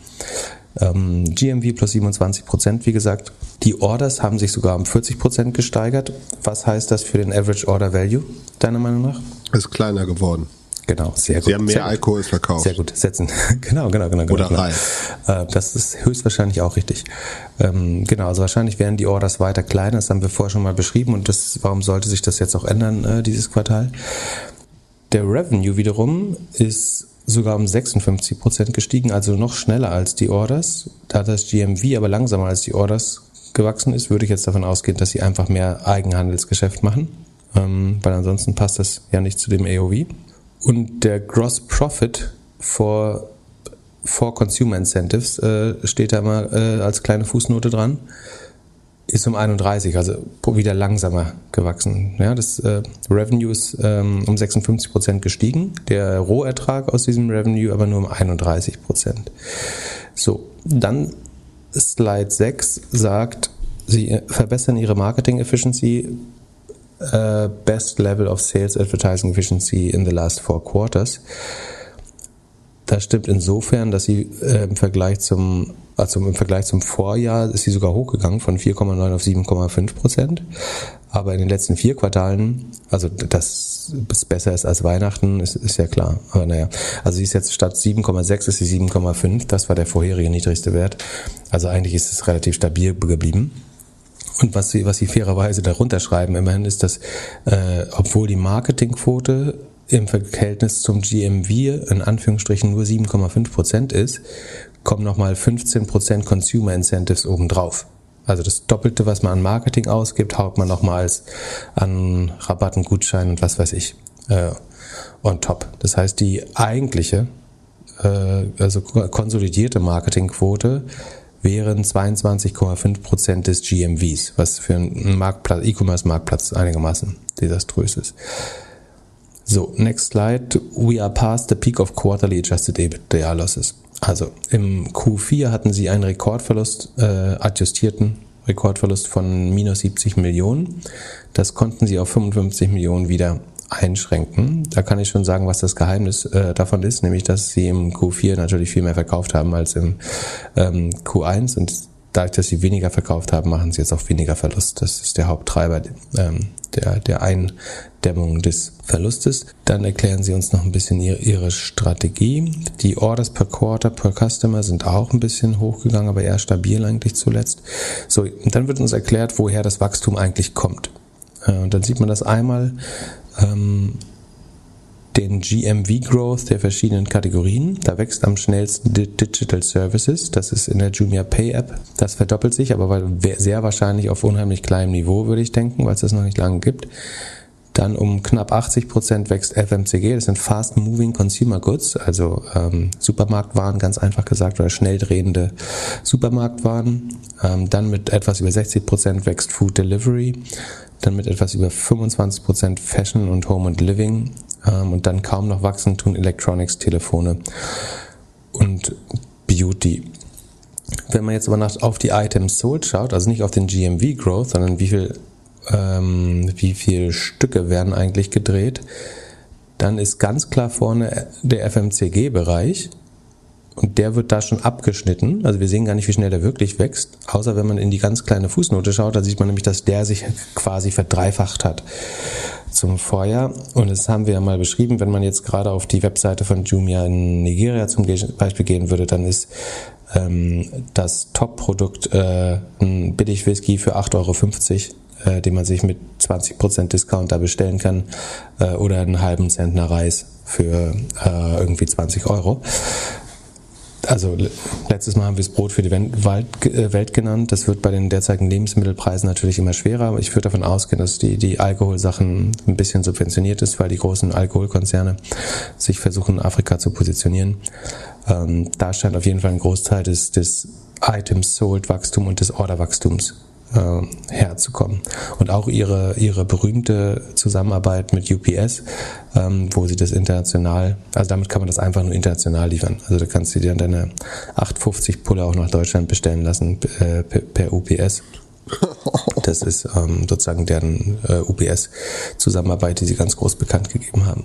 Ähm, GMV plus 27 Prozent, wie gesagt. Die Orders haben sich sogar um 40 Prozent gesteigert. Was heißt das für den Average Order Value, deiner Meinung nach? Ist kleiner geworden. Genau, sehr gut. Sie haben mehr sehr Alkohol verkauft. Sehr gut, setzen. genau, genau, genau. Oder genau. rein. Äh, das ist höchstwahrscheinlich auch richtig. Ähm, genau, also wahrscheinlich werden die Orders weiter kleiner. Das haben wir vorher schon mal beschrieben und das, warum sollte sich das jetzt auch ändern, äh, dieses Quartal? Der Revenue wiederum ist sogar um 56 Prozent gestiegen, also noch schneller als die Orders. Da das GMV aber langsamer als die Orders gewachsen ist, würde ich jetzt davon ausgehen, dass sie einfach mehr Eigenhandelsgeschäft machen, ähm, weil ansonsten passt das ja nicht zu dem AOV. Und der Gross Profit for, for Consumer Incentives äh, steht da immer äh, als kleine Fußnote dran ist um 31, also wieder langsamer gewachsen. Ja, das äh, Revenue ist ähm, um 56 Prozent gestiegen, der Rohertrag aus diesem Revenue aber nur um 31 Prozent. So, dann Slide 6 sagt, sie äh, verbessern ihre Marketing Efficiency, uh, best level of sales advertising efficiency in the last four quarters. Das stimmt insofern, dass sie äh, im Vergleich zum also im Vergleich zum Vorjahr ist sie sogar hochgegangen von 4,9 auf 7,5 Prozent. Aber in den letzten vier Quartalen, also dass es besser ist als Weihnachten, ist, ist ja klar. Aber naja, also sie ist jetzt statt 7,6 ist sie 7,5. Das war der vorherige niedrigste Wert. Also eigentlich ist es relativ stabil geblieben. Und was sie, was sie fairerweise darunter schreiben, immerhin ist, dass äh, obwohl die Marketingquote im Verhältnis zum GMV in Anführungsstrichen nur 7,5 Prozent ist, kommen nochmal 15% Consumer Incentives obendrauf. Also das Doppelte, was man an Marketing ausgibt, haut man nochmals an Rabatten, Gutscheinen und was weiß ich äh, on top. Das heißt, die eigentliche, äh, also konsolidierte Marketingquote wären 22,5% des GMVs, was für einen Marktplatz, E-Commerce-Marktplatz einigermaßen desaströs ist. So, next slide. We are past the peak of quarterly adjusted EBITDA losses. Also im Q4 hatten sie einen Rekordverlust, äh, adjustierten Rekordverlust von minus 70 Millionen. Das konnten sie auf 55 Millionen wieder einschränken. Da kann ich schon sagen, was das Geheimnis äh, davon ist, nämlich dass sie im Q4 natürlich viel mehr verkauft haben als im ähm, Q1 und dadurch, dass sie weniger verkauft haben, machen sie jetzt auch weniger Verlust. Das ist der Haupttreiber ähm, der, der Eindämmung des Verlustes. Dann erklären sie uns noch ein bisschen ihre, ihre Strategie. Die Orders per Quarter per Customer sind auch ein bisschen hochgegangen, aber eher stabil eigentlich zuletzt. So, und dann wird uns erklärt, woher das Wachstum eigentlich kommt. Äh, und dann sieht man das einmal ähm, den GMV Growth der verschiedenen Kategorien. Da wächst am schnellsten Digital Services. Das ist in der Jumia Pay App. Das verdoppelt sich, aber sehr wahrscheinlich auf unheimlich kleinem Niveau, würde ich denken, weil es das noch nicht lange gibt. Dann um knapp 80 Prozent wächst FMCG. Das sind Fast Moving Consumer Goods, also ähm, Supermarktwaren, ganz einfach gesagt, oder schnell drehende Supermarktwaren. Ähm, dann mit etwas über 60 Prozent wächst Food Delivery dann mit etwas über 25% Fashion und Home and Living und dann kaum noch wachsen tun Electronics, Telefone und Beauty. Wenn man jetzt aber nach, auf die Items sold schaut, also nicht auf den GMV Growth, sondern wie viel, ähm, wie viele Stücke werden eigentlich gedreht, dann ist ganz klar vorne der FMCG-Bereich und der wird da schon abgeschnitten. Also wir sehen gar nicht, wie schnell der wirklich wächst. Außer wenn man in die ganz kleine Fußnote schaut, da sieht man nämlich, dass der sich quasi verdreifacht hat zum Vorjahr. Und das haben wir ja mal beschrieben. Wenn man jetzt gerade auf die Webseite von Jumia in Nigeria zum Beispiel gehen würde, dann ist ähm, das Top-Produkt äh, ein Billig-Whisky für 8,50 Euro, äh, den man sich mit 20% Discount da bestellen kann. Äh, oder einen halben Zentner Reis für äh, irgendwie 20 Euro also letztes Mal haben wir es Brot für die äh, Welt genannt. Das wird bei den derzeitigen Lebensmittelpreisen natürlich immer schwerer. Ich würde davon ausgehen, dass die, die Alkoholsachen ein bisschen subventioniert ist, weil die großen Alkoholkonzerne sich versuchen, Afrika zu positionieren. Ähm, da scheint auf jeden Fall ein Großteil des, des Items Sold Wachstum und des Orderwachstums äh, herzukommen. Und auch ihre, ihre berühmte Zusammenarbeit mit UPS, ähm, wo sie das international, also damit kann man das einfach nur international liefern. Also da kannst du dir deine 850 Pulle auch nach Deutschland bestellen lassen äh, per, UPS. Das ist ähm, sozusagen deren äh, UPS-Zusammenarbeit, die sie ganz groß bekannt gegeben haben.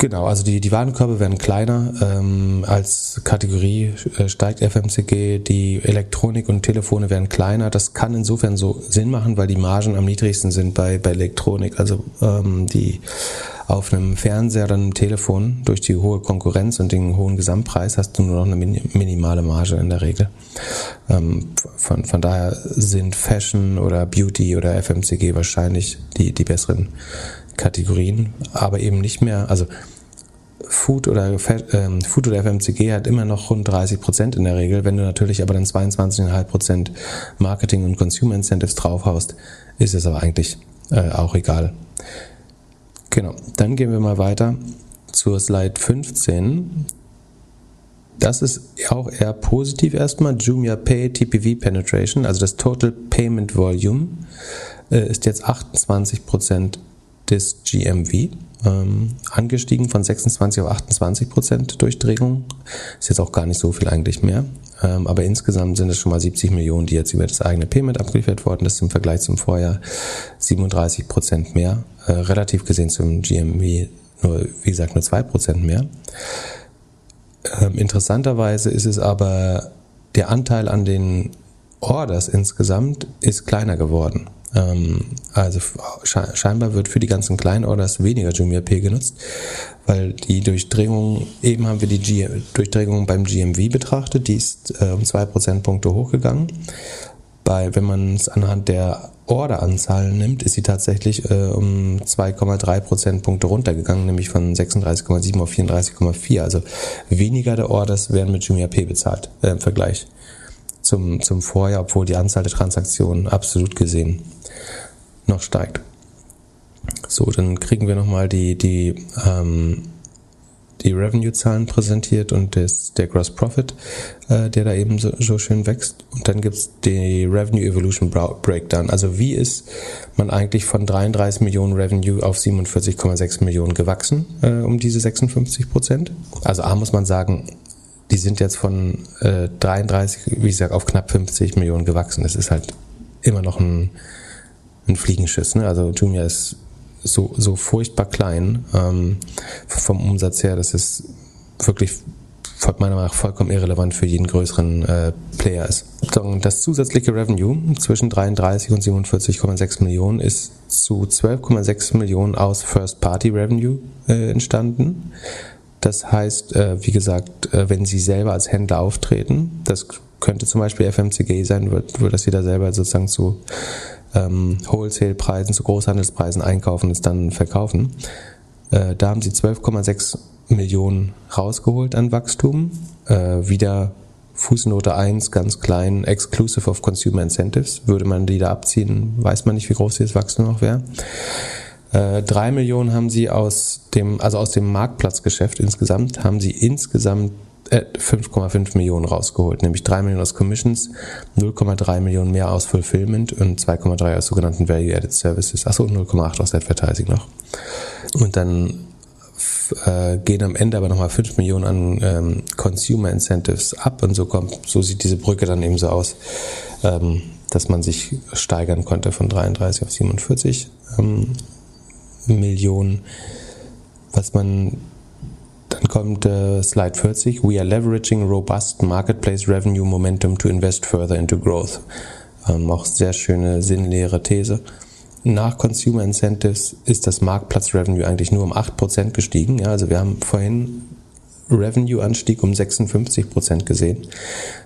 Genau, also die, die Warenkörbe werden kleiner. Ähm, als Kategorie äh, steigt FMCG, die Elektronik und Telefone werden kleiner. Das kann insofern so Sinn machen, weil die Margen am niedrigsten sind bei, bei Elektronik. Also ähm, die auf einem Fernseher oder einem Telefon durch die hohe Konkurrenz und den hohen Gesamtpreis hast du nur noch eine minimale Marge in der Regel. Ähm, von, von daher sind Fashion oder Beauty oder FMCG wahrscheinlich die, die besseren Kategorien, aber eben nicht mehr, also Food oder, ähm, Food oder FMCG hat immer noch rund 30 Prozent in der Regel. Wenn du natürlich aber dann 22,5 Prozent Marketing und Consumer Incentives draufhaust, ist es aber eigentlich äh, auch egal. Genau, dann gehen wir mal weiter zur Slide 15. Das ist auch eher positiv erstmal. Jumia Pay TPV Penetration, also das Total Payment Volume, äh, ist jetzt 28 Prozent des GMV, ähm, angestiegen von 26 auf 28 Prozent Durchdringung. Ist jetzt auch gar nicht so viel eigentlich mehr. Ähm, aber insgesamt sind es schon mal 70 Millionen, die jetzt über das eigene Payment abgeliefert worden. Das ist im Vergleich zum Vorjahr 37 Prozent mehr. Äh, relativ gesehen zum GMV nur, wie gesagt, nur zwei Prozent mehr. Ähm, interessanterweise ist es aber der Anteil an den Orders insgesamt ist kleiner geworden. Ähm, also scheinbar wird für die ganzen Kleinorders weniger Jumia Pay genutzt, weil die Durchdringung, eben haben wir die G Durchdringung beim GMV betrachtet, die ist äh, um zwei Prozentpunkte hochgegangen. Bei, wenn man es anhand der Orderanzahl nimmt, ist sie tatsächlich äh, um 2,3 Prozentpunkte runtergegangen, nämlich von 36,7 auf 34,4. Also weniger der Orders werden mit Jumia Pay bezahlt äh, im Vergleich zum, zum Vorjahr, obwohl die Anzahl der Transaktionen absolut gesehen noch steigt. So, dann kriegen wir nochmal die, die, ähm, die Revenue-Zahlen präsentiert und das, der Gross Profit, äh, der da eben so, so schön wächst. Und dann gibt's die Revenue Evolution Breakdown. Also wie ist man eigentlich von 33 Millionen Revenue auf 47,6 Millionen gewachsen, äh, um diese 56 Prozent? Also A muss man sagen, die sind jetzt von äh, 33, wie gesagt, auf knapp 50 Millionen gewachsen. Das ist halt immer noch ein, ein Fliegenschiss. Ne? Also Jumia ist so, so furchtbar klein ähm, vom Umsatz her, das ist wirklich meiner Meinung nach vollkommen irrelevant für jeden größeren äh, Player ist. Das zusätzliche Revenue zwischen 33 und 47,6 Millionen ist zu 12,6 Millionen aus First-Party-Revenue äh, entstanden. Das heißt, äh, wie gesagt, äh, wenn Sie selber als Händler auftreten, das könnte zum Beispiel FMCG sein, wird das Sie da selber sozusagen zu ähm, Wholesale-Preisen, zu Großhandelspreisen einkaufen und es dann verkaufen. Äh, da haben sie 12,6 Millionen rausgeholt an Wachstum. Äh, wieder Fußnote 1, ganz klein, exclusive of Consumer Incentives. Würde man die da abziehen, weiß man nicht, wie groß dieses Wachstum noch wäre. Äh, drei Millionen haben sie aus dem, also aus dem Marktplatzgeschäft insgesamt, haben sie insgesamt 5,5 äh, Millionen rausgeholt, nämlich 3 Millionen aus Commissions, 0,3 Millionen mehr aus Fulfillment und 2,3 aus sogenannten Value-Added Services. Achso, 0,8 aus Advertising noch. Und dann äh, gehen am Ende aber nochmal 5 Millionen an ähm, Consumer Incentives ab und so kommt, so sieht diese Brücke dann eben so aus, ähm, dass man sich steigern konnte von 33 auf 47 ähm, Millionen. Was man dann kommt äh, Slide 40. We are leveraging robust marketplace revenue momentum to invest further into growth. Ähm, auch sehr schöne sinnleere These. Nach Consumer Incentives ist das Marktplatz-Revenue eigentlich nur um 8% gestiegen. Ja, also wir haben vorhin Revenue-Anstieg um 56% gesehen.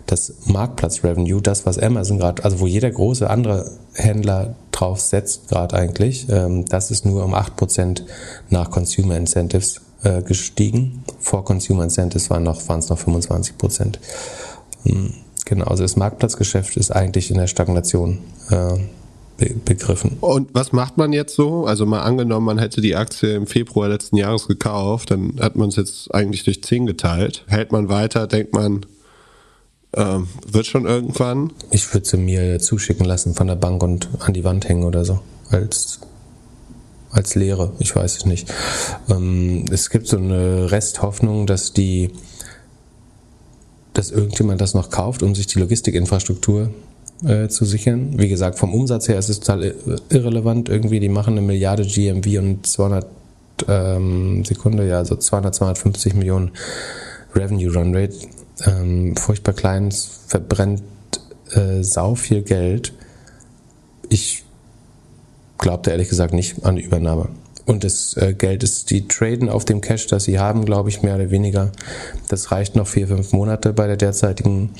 Das Marktplatz-Revenue, das was Amazon gerade, also wo jeder große andere Händler drauf setzt gerade eigentlich, ähm, das ist nur um 8% nach Consumer Incentives äh, gestiegen. Vor Consumer Incentives waren, noch, waren es noch 25 Prozent. Hm, genau, also das Marktplatzgeschäft ist eigentlich in der Stagnation äh, be begriffen. Und was macht man jetzt so? Also mal angenommen, man hätte die Aktie im Februar letzten Jahres gekauft, dann hat man es jetzt eigentlich durch 10 geteilt. Hält man weiter, denkt man, ähm, wird schon irgendwann? Ich würde sie mir zuschicken lassen von der Bank und an die Wand hängen oder so. Als als Lehre, ich weiß es nicht. Ähm, es gibt so eine Resthoffnung, dass die, dass irgendjemand das noch kauft, um sich die Logistikinfrastruktur äh, zu sichern. Wie gesagt, vom Umsatz her ist es total irrelevant. Irgendwie, die machen eine Milliarde GMV und 200 ähm, Sekunde, ja, so 200, 250 Millionen Revenue Run Rate. Ähm, furchtbar klein, verbrennt äh, sau viel Geld. Ich glaubte ehrlich gesagt nicht an die Übernahme. Und das äh, Geld ist, die traden auf dem Cash, das sie haben, glaube ich, mehr oder weniger. Das reicht noch vier, fünf Monate bei der derzeitigen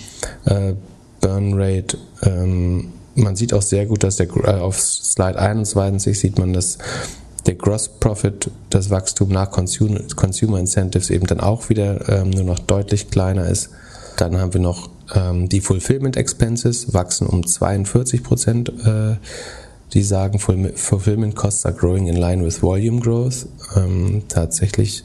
äh, Burn Rate. Ähm, man sieht auch sehr gut, dass der äh, auf Slide 21 sieht man, dass der Gross Profit, das Wachstum nach Consumer, Consumer Incentives eben dann auch wieder ähm, nur noch deutlich kleiner ist. Dann haben wir noch ähm, die Fulfillment Expenses wachsen um 42 Prozent. Äh, die sagen, Fulfillment Costs are growing in line with volume growth. Ähm, tatsächlich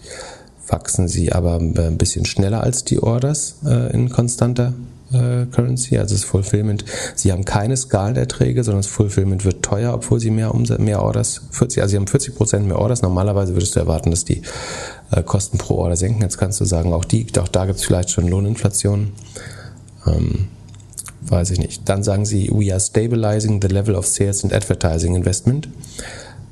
wachsen sie aber ein bisschen schneller als die Orders äh, in konstanter äh, Currency, also das Fulfillment. Sie haben keine Skalenerträge, sondern das Fulfillment wird teuer, obwohl sie mehr, Umsatz, mehr Orders, 40, also sie haben 40 Prozent mehr Orders. Normalerweise würdest du erwarten, dass die äh, Kosten pro Order senken. Jetzt kannst du sagen, auch die, auch da gibt es vielleicht schon Lohninflation. Ähm, weiß ich nicht. Dann sagen sie, we are stabilizing the level of sales and advertising investment.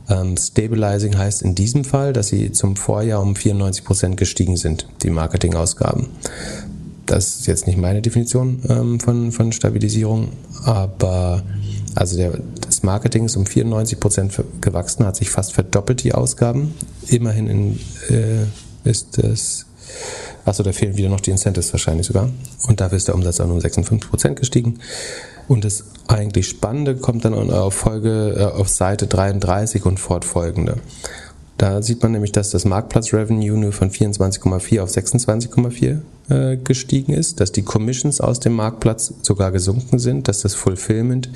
Ähm, stabilizing heißt in diesem Fall, dass sie zum Vorjahr um 94 Prozent gestiegen sind, die Marketingausgaben. Das ist jetzt nicht meine Definition ähm, von, von Stabilisierung, aber also der, das Marketing ist um 94 Prozent gewachsen, hat sich fast verdoppelt die Ausgaben. Immerhin in, äh, ist es Achso, da fehlen wieder noch die Incentives wahrscheinlich sogar. Und dafür ist der Umsatz auch nur um 56% gestiegen. Und das eigentlich Spannende kommt dann auf Folge, äh, auf Seite 33 und fortfolgende. Da sieht man nämlich, dass das Marktplatz-Revenue nur von 24,4 auf 26,4 äh, gestiegen ist, dass die Commissions aus dem Marktplatz sogar gesunken sind, dass das Fulfillment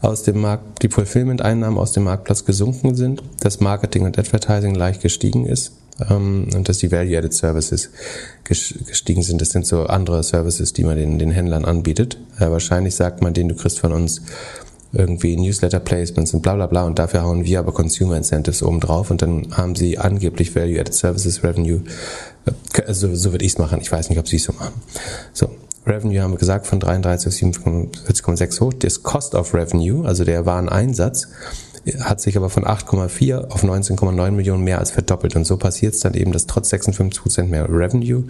aus dem Markt, die Fulfillment-Einnahmen aus dem Marktplatz gesunken sind, dass Marketing und Advertising leicht gestiegen ist ähm, und dass die Value-Added Services gestiegen sind. Das sind so andere Services, die man den, den Händlern anbietet. Äh, wahrscheinlich sagt man denen, du kriegst von uns irgendwie Newsletter-Placements und bla bla bla und dafür hauen wir aber Consumer Incentives oben drauf und dann haben sie angeblich Value-Added Services Revenue. Also so würde ich es machen. Ich weiß nicht, ob sie es so machen. So, Revenue haben wir gesagt von 33 auf 47,6 hoch. Das Cost of Revenue, also der Wareneinsatz, hat sich aber von 8,4 auf 19,9 Millionen mehr als verdoppelt. Und so passiert es dann eben, dass trotz 56% mehr Revenue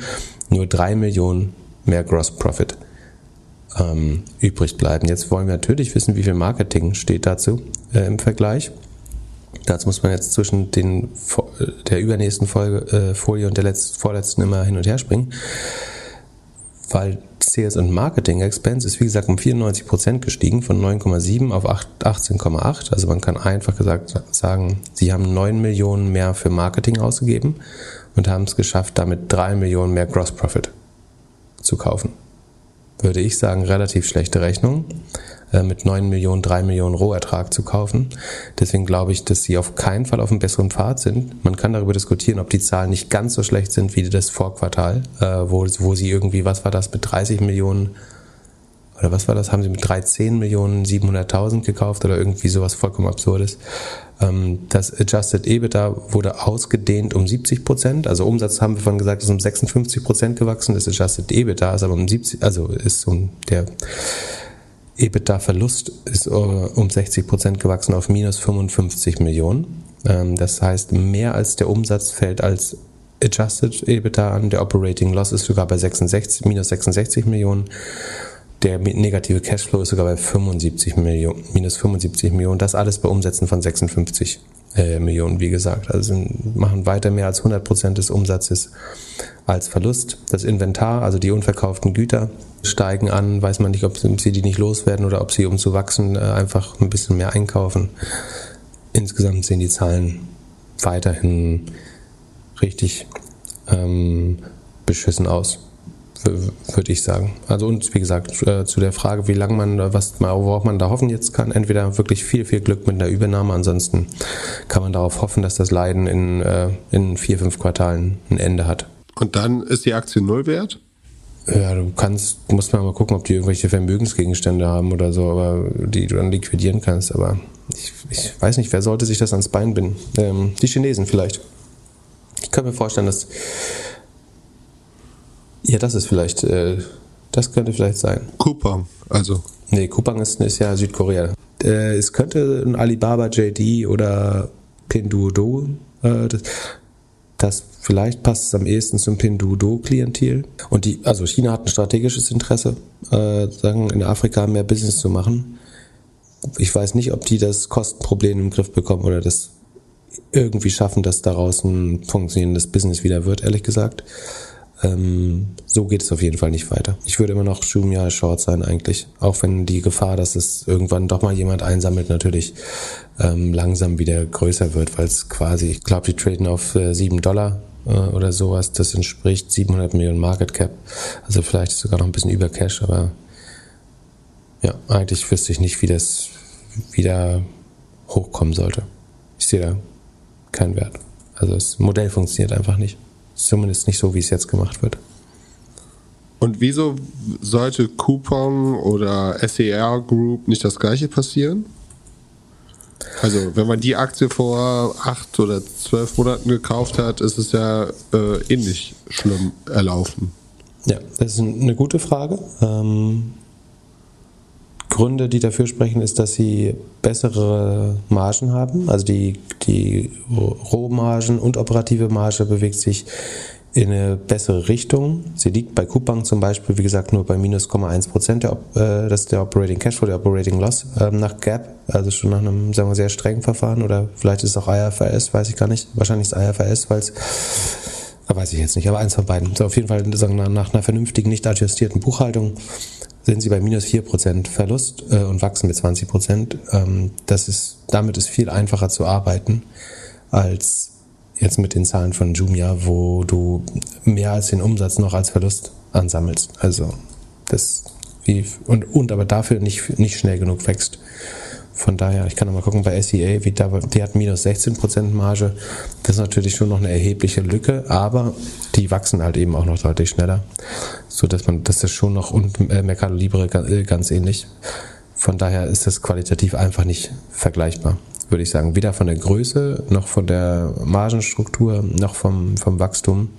nur 3 Millionen mehr Gross Profit ähm, übrig bleiben. Jetzt wollen wir natürlich wissen, wie viel Marketing steht dazu äh, im Vergleich. Dazu muss man jetzt zwischen den, der übernächsten Folge, äh, Folie und der letzten, vorletzten immer hin und her springen, weil Sales und Marketing Expense ist wie gesagt um 94 Prozent gestiegen, von 9,7 auf 18,8. Also man kann einfach gesagt sagen, sie haben 9 Millionen mehr für Marketing ausgegeben und haben es geschafft, damit 3 Millionen mehr Gross Profit zu kaufen würde ich sagen, relativ schlechte Rechnung, äh, mit 9 Millionen, 3 Millionen Rohertrag zu kaufen. Deswegen glaube ich, dass sie auf keinen Fall auf einem besseren Pfad sind. Man kann darüber diskutieren, ob die Zahlen nicht ganz so schlecht sind wie das Vorquartal, äh, wo, wo sie irgendwie, was war das, mit 30 Millionen oder was war das, haben sie mit 13 Millionen 700.000 gekauft oder irgendwie sowas vollkommen absurdes. Ähm, das Adjusted EBITDA wurde ausgedehnt um 70 Prozent. Also Umsatz haben wir von gesagt, ist um 56 Prozent gewachsen. Das Adjusted EBITDA ist aber um 70, also ist um der EBITDA-Verlust ist äh, um 60 Prozent gewachsen auf minus 55 Millionen. Ähm, das heißt, mehr als der Umsatz fällt als Adjusted EBITDA an. Der Operating Loss ist sogar bei 66, minus 66 Millionen. Der negative Cashflow ist sogar bei 75 Millionen, minus 75 Millionen. Das alles bei Umsätzen von 56 äh, Millionen, wie gesagt. Also machen weiter mehr als 100 Prozent des Umsatzes als Verlust. Das Inventar, also die unverkauften Güter, steigen an. Weiß man nicht, ob sie die nicht loswerden oder ob sie, um zu wachsen, äh, einfach ein bisschen mehr einkaufen. Insgesamt sehen die Zahlen weiterhin richtig ähm, beschissen aus würde ich sagen. Also und wie gesagt, äh, zu der Frage, wie lange man, was, worauf man da hoffen jetzt kann, entweder wirklich viel, viel Glück mit einer Übernahme, ansonsten kann man darauf hoffen, dass das Leiden in, äh, in vier, fünf Quartalen ein Ende hat. Und dann ist die Aktie null wert? Ja, du kannst, du musst mal gucken, ob die irgendwelche Vermögensgegenstände haben oder so, aber die du dann liquidieren kannst. Aber ich, ich weiß nicht, wer sollte sich das ans Bein binden? Ähm, die Chinesen vielleicht. Ich kann mir vorstellen, dass ja, das ist vielleicht, äh, das könnte vielleicht sein. Kupang, also. Nee, Kupang ist, ist ja Südkorea. Äh, es könnte ein Alibaba JD oder Pinduoduo, äh, das, das vielleicht passt es am ehesten zum Pinduoduo-Klientel. Und die, also China hat ein strategisches Interesse, äh, sagen, in Afrika mehr Business zu machen. Ich weiß nicht, ob die das Kostenproblem im Griff bekommen oder das irgendwie schaffen, dass daraus ein funktionierendes Business wieder wird, ehrlich gesagt. Ähm, so geht es auf jeden Fall nicht weiter. Ich würde immer noch Shumia Short sein eigentlich, auch wenn die Gefahr, dass es irgendwann doch mal jemand einsammelt, natürlich ähm, langsam wieder größer wird, weil es quasi, ich glaube, die traden auf äh, 7 Dollar äh, oder sowas. Das entspricht 700 Millionen Market Cap. Also vielleicht sogar noch ein bisschen über Cash, aber ja, eigentlich wüsste ich nicht, wie das wieder hochkommen sollte. Ich sehe da keinen Wert. Also das Modell funktioniert einfach nicht. Zumindest nicht so, wie es jetzt gemacht wird. Und wieso sollte Coupon oder SER Group nicht das gleiche passieren? Also, wenn man die Aktie vor acht oder zwölf Monaten gekauft hat, ist es ja äh, ähnlich schlimm erlaufen. Ja, das ist eine gute Frage. Ähm, Gründe, die dafür sprechen, ist, dass sie bessere Margen haben. Also die, die Rohmargen und operative Marge bewegt sich in eine bessere Richtung. Sie liegt bei Coupang zum Beispiel, wie gesagt, nur bei minus 0,1 Prozent. äh, das ist der Operating Cashflow, der Operating Loss äh, nach GAP, also schon nach einem, sagen wir, sehr strengen Verfahren oder vielleicht ist es auch IFRS, weiß ich gar nicht. Wahrscheinlich ist es IFRS, weil es weiß ich jetzt nicht, aber eins von beiden. So auf jeden Fall sagen, nach einer vernünftigen, nicht adjustierten Buchhaltung sind sie bei minus 4% Verlust äh, und wachsen mit 20%. Ähm, das ist, damit ist viel einfacher zu arbeiten als jetzt mit den Zahlen von Jumia, wo du mehr als den Umsatz noch als Verlust ansammelst. Also das wie und, und aber dafür nicht, nicht schnell genug wächst. Von daher, ich kann noch mal gucken bei SEA, wie da, die hat minus 16% Marge. Das ist natürlich schon noch eine erhebliche Lücke, aber die wachsen halt eben auch noch deutlich schneller. So dass man, das ist schon noch und äh, Mercado Libre äh, ganz ähnlich. Von daher ist das qualitativ einfach nicht vergleichbar, würde ich sagen. Weder von der Größe, noch von der Margenstruktur, noch vom, vom Wachstum.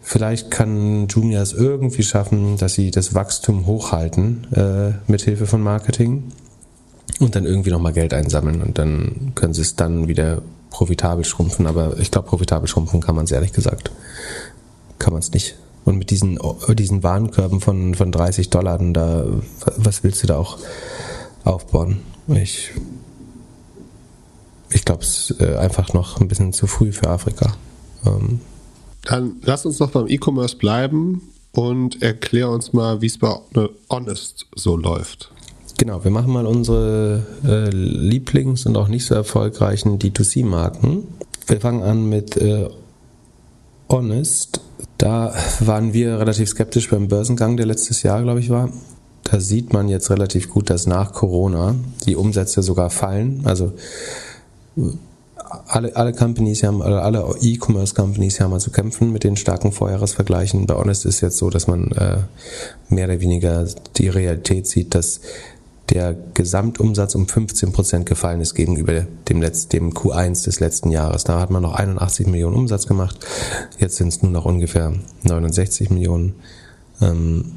Vielleicht kann Jumia es irgendwie schaffen, dass sie das Wachstum hochhalten äh, mit Hilfe von Marketing und dann irgendwie nochmal Geld einsammeln und dann können sie es dann wieder profitabel schrumpfen. Aber ich glaube, profitabel schrumpfen kann man es ehrlich gesagt. Kann man es nicht. Und mit diesen, diesen Warenkörben von, von 30 Dollar, da, was willst du da auch aufbauen? Ich, ich glaube, es ist äh, einfach noch ein bisschen zu früh für Afrika. Ähm, Dann lass uns noch beim E-Commerce bleiben und erklär uns mal, wie es bei Honest so läuft. Genau, wir machen mal unsere äh, Lieblings- und auch nicht so erfolgreichen D2C-Marken. Wir fangen an mit äh, Honest. Da waren wir relativ skeptisch beim Börsengang, der letztes Jahr, glaube ich, war. Da sieht man jetzt relativ gut, dass nach Corona die Umsätze sogar fallen. Also alle, alle Companies haben, alle E-Commerce Companies haben zu kämpfen mit den starken Vorjahresvergleichen. Bei Honest ist jetzt so, dass man äh, mehr oder weniger die Realität sieht, dass der Gesamtumsatz um 15 Prozent gefallen ist gegenüber dem, Letz-, dem Q1 des letzten Jahres. Da hat man noch 81 Millionen Umsatz gemacht. Jetzt sind es nur noch ungefähr 69 Millionen. Ähm,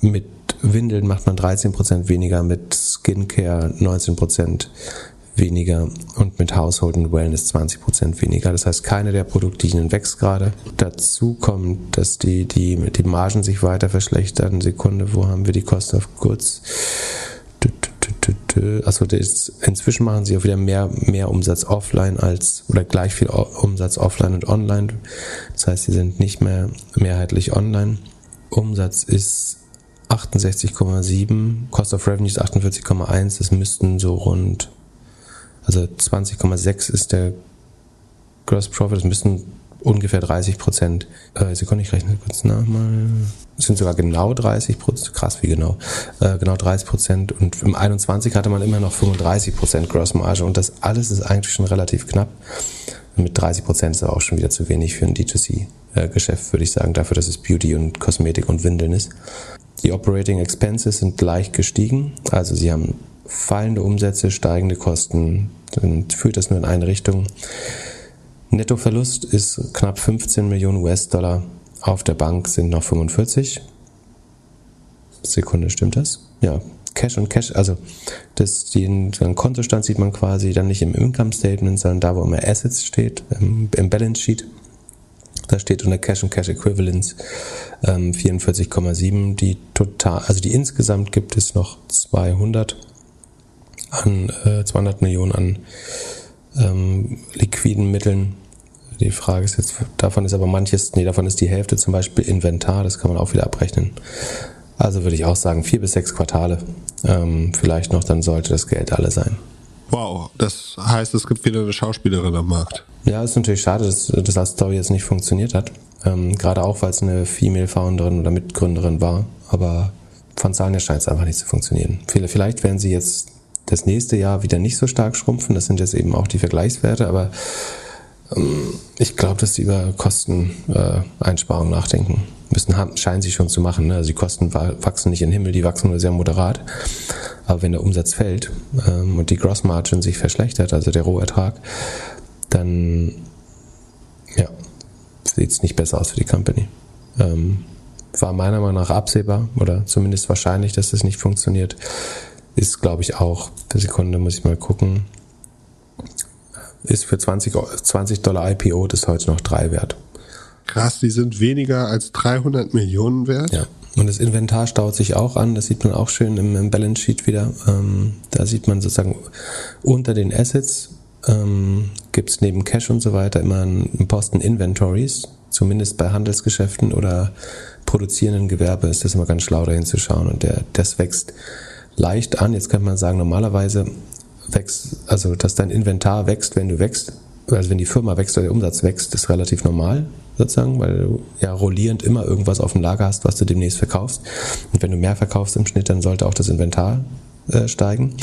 mit Windeln macht man 13 Prozent weniger, mit Skincare 19 Prozent weniger und mit Household und Wellness 20 Prozent weniger. Das heißt, keine der Produktlinien wächst gerade. Dazu kommt, dass die, die, die Margen sich weiter verschlechtern. Sekunde, wo haben wir die Cost of Goods? Also inzwischen machen sie auch wieder mehr, mehr Umsatz offline als oder gleich viel Umsatz offline und online. Das heißt, sie sind nicht mehr mehrheitlich online. Umsatz ist 68,7, Cost of Revenue ist 48,1, das müssten so rund, also 20,6 ist der Gross Profit, das müssten ungefähr 30 Prozent. Äh, Sekunde, ich rechne kurz nach mal. Es sind sogar genau 30 Prozent, krass wie genau, äh, genau 30 Prozent. Und im 21 hatte man immer noch 35 Prozent Grossmarge und das alles ist eigentlich schon relativ knapp. Mit 30 Prozent ist auch schon wieder zu wenig für ein D2C-Geschäft, würde ich sagen, dafür, dass es Beauty und Kosmetik und Windeln ist. Die Operating Expenses sind leicht gestiegen, also sie haben fallende Umsätze, steigende Kosten, dann führt das nur in eine Richtung. Nettoverlust ist knapp 15 Millionen US-Dollar. Auf der Bank sind noch 45. Sekunde, stimmt das? Ja, Cash und Cash, also das, den, den Kontostand sieht man quasi dann nicht im Income Statement, sondern da, wo immer Assets steht, im, im Balance Sheet. Da steht unter Cash und Cash Equivalents ähm, 44,7. Die total, also die insgesamt gibt es noch 200 an äh, 200 Millionen an ähm, liquiden Mitteln. Die Frage ist jetzt, davon ist aber manches, nee, davon ist die Hälfte zum Beispiel Inventar, das kann man auch wieder abrechnen. Also würde ich auch sagen, vier bis sechs Quartale. Ähm, vielleicht noch, dann sollte das Geld alle sein. Wow, das heißt, es gibt wieder eine Schauspielerin am Markt. Ja, ist natürlich schade, dass das als Story jetzt nicht funktioniert hat. Ähm, gerade auch, weil es eine Female Founderin oder Mitgründerin war. Aber von Zahlen her scheint es einfach nicht zu funktionieren. Vielleicht werden sie jetzt das nächste Jahr wieder nicht so stark schrumpfen. Das sind jetzt eben auch die Vergleichswerte, aber ähm, ich glaube, dass sie über Kosteneinsparungen äh, nachdenken müssen, haben, scheinen sie schon zu machen. Ne? Also die Kosten wachsen nicht in den Himmel, die wachsen nur sehr moderat. Aber wenn der Umsatz fällt ähm, und die Gross Margin sich verschlechtert, also der Rohertrag, dann ja, sieht es nicht besser aus für die Company. Ähm, war meiner Meinung nach absehbar oder zumindest wahrscheinlich, dass das nicht funktioniert ist, glaube ich, auch, per Sekunde muss ich mal gucken, ist für 20, 20 Dollar IPO das heute noch 3 wert. Krass, die sind weniger als 300 Millionen wert. Ja. Und das Inventar staut sich auch an, das sieht man auch schön im, im Balance Sheet wieder. Ähm, da sieht man sozusagen unter den Assets ähm, gibt es neben Cash und so weiter immer einen Posten Inventories, zumindest bei Handelsgeschäften oder produzierenden Gewerbe ist das immer ganz schlau dahin zu schauen und der, das wächst leicht an. Jetzt könnte man sagen, normalerweise wächst, also dass dein Inventar wächst, wenn du wächst, also wenn die Firma wächst oder der Umsatz wächst, ist relativ normal sozusagen, weil du ja rollierend immer irgendwas auf dem Lager hast, was du demnächst verkaufst. Und wenn du mehr verkaufst im Schnitt, dann sollte auch das Inventar äh, steigen.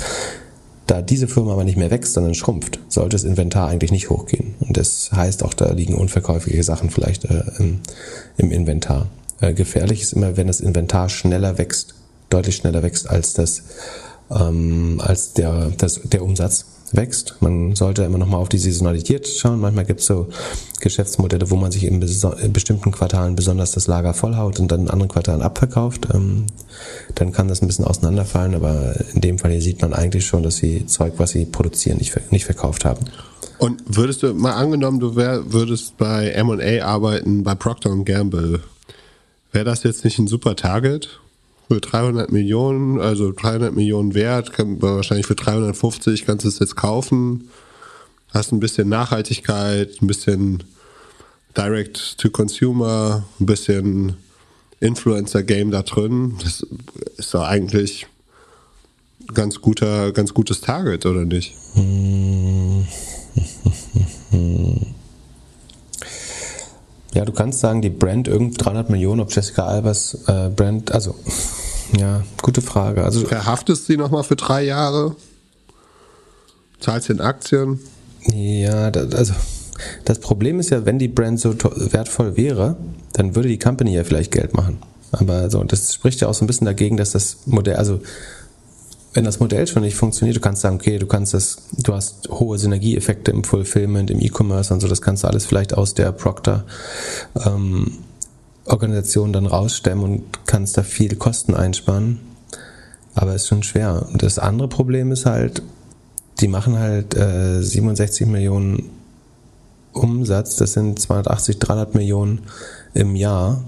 Da diese Firma aber nicht mehr wächst, sondern schrumpft, sollte das Inventar eigentlich nicht hochgehen. Und das heißt auch, da liegen unverkäufliche Sachen vielleicht äh, im, im, Inventar. Äh, gefährlich ist immer, wenn das Inventar schneller wächst, deutlich schneller wächst als das, ähm, als der, das, der Umsatz wächst. Man sollte immer noch mal auf die Saisonalität schauen. Manchmal gibt es so Geschäftsmodelle, wo man sich in, in, bestimmten Quartalen besonders das Lager vollhaut und dann in anderen Quartalen abverkauft. Ähm, dann kann das ein bisschen auseinanderfallen, aber in dem Fall hier sieht man eigentlich schon, dass sie Zeug, was sie produzieren, nicht, nicht verkauft haben. Und würdest du mal angenommen, du wär, würdest bei M&A arbeiten, bei Procter Gamble, wäre das jetzt nicht ein super Target? Für 300 Millionen, also 300 Millionen wert, kann, wahrscheinlich für 350 kannst du es jetzt kaufen. Hast ein bisschen Nachhaltigkeit, ein bisschen Direct to Consumer, ein bisschen Influencer-Game da drin. Das ist doch eigentlich ganz guter, ganz gutes Target, oder nicht? Ja, du kannst sagen, die Brand irgend 300 Millionen, ob Jessica Albers äh, Brand, also ja, gute Frage. Also verhaftest sie nochmal für drei Jahre? Zahlst in Aktien? Ja, das, also das Problem ist ja, wenn die Brand so wertvoll wäre, dann würde die Company ja vielleicht Geld machen. Aber so, das spricht ja auch so ein bisschen dagegen, dass das Modell, also wenn das Modell schon nicht funktioniert, du kannst sagen, okay, du kannst das, du hast hohe Synergieeffekte im Fulfillment, im E-Commerce und so, das kannst du alles vielleicht aus der Proctor ähm, Organisation dann rausstemmen und kannst da viel Kosten einsparen. Aber ist schon schwer. Und das andere Problem ist halt, die machen halt äh, 67 Millionen Umsatz, das sind 280, 300 Millionen im Jahr.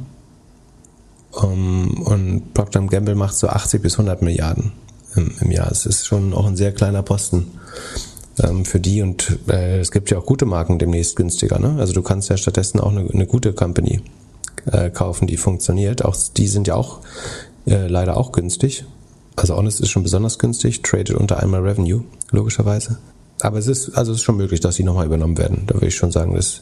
Um, und Procter Gamble macht so 80 bis 100 Milliarden im, im Jahr. Es ist schon auch ein sehr kleiner Posten ähm, für die und äh, es gibt ja auch gute Marken demnächst günstiger. Ne? Also du kannst ja stattdessen auch eine, eine gute Company äh, kaufen, die funktioniert. Auch die sind ja auch äh, leider auch günstig. Also Honest ist schon besonders günstig, traded unter einmal Revenue, logischerweise. Aber es ist, also es ist schon möglich, dass sie nochmal übernommen werden. Da würde ich schon sagen, dass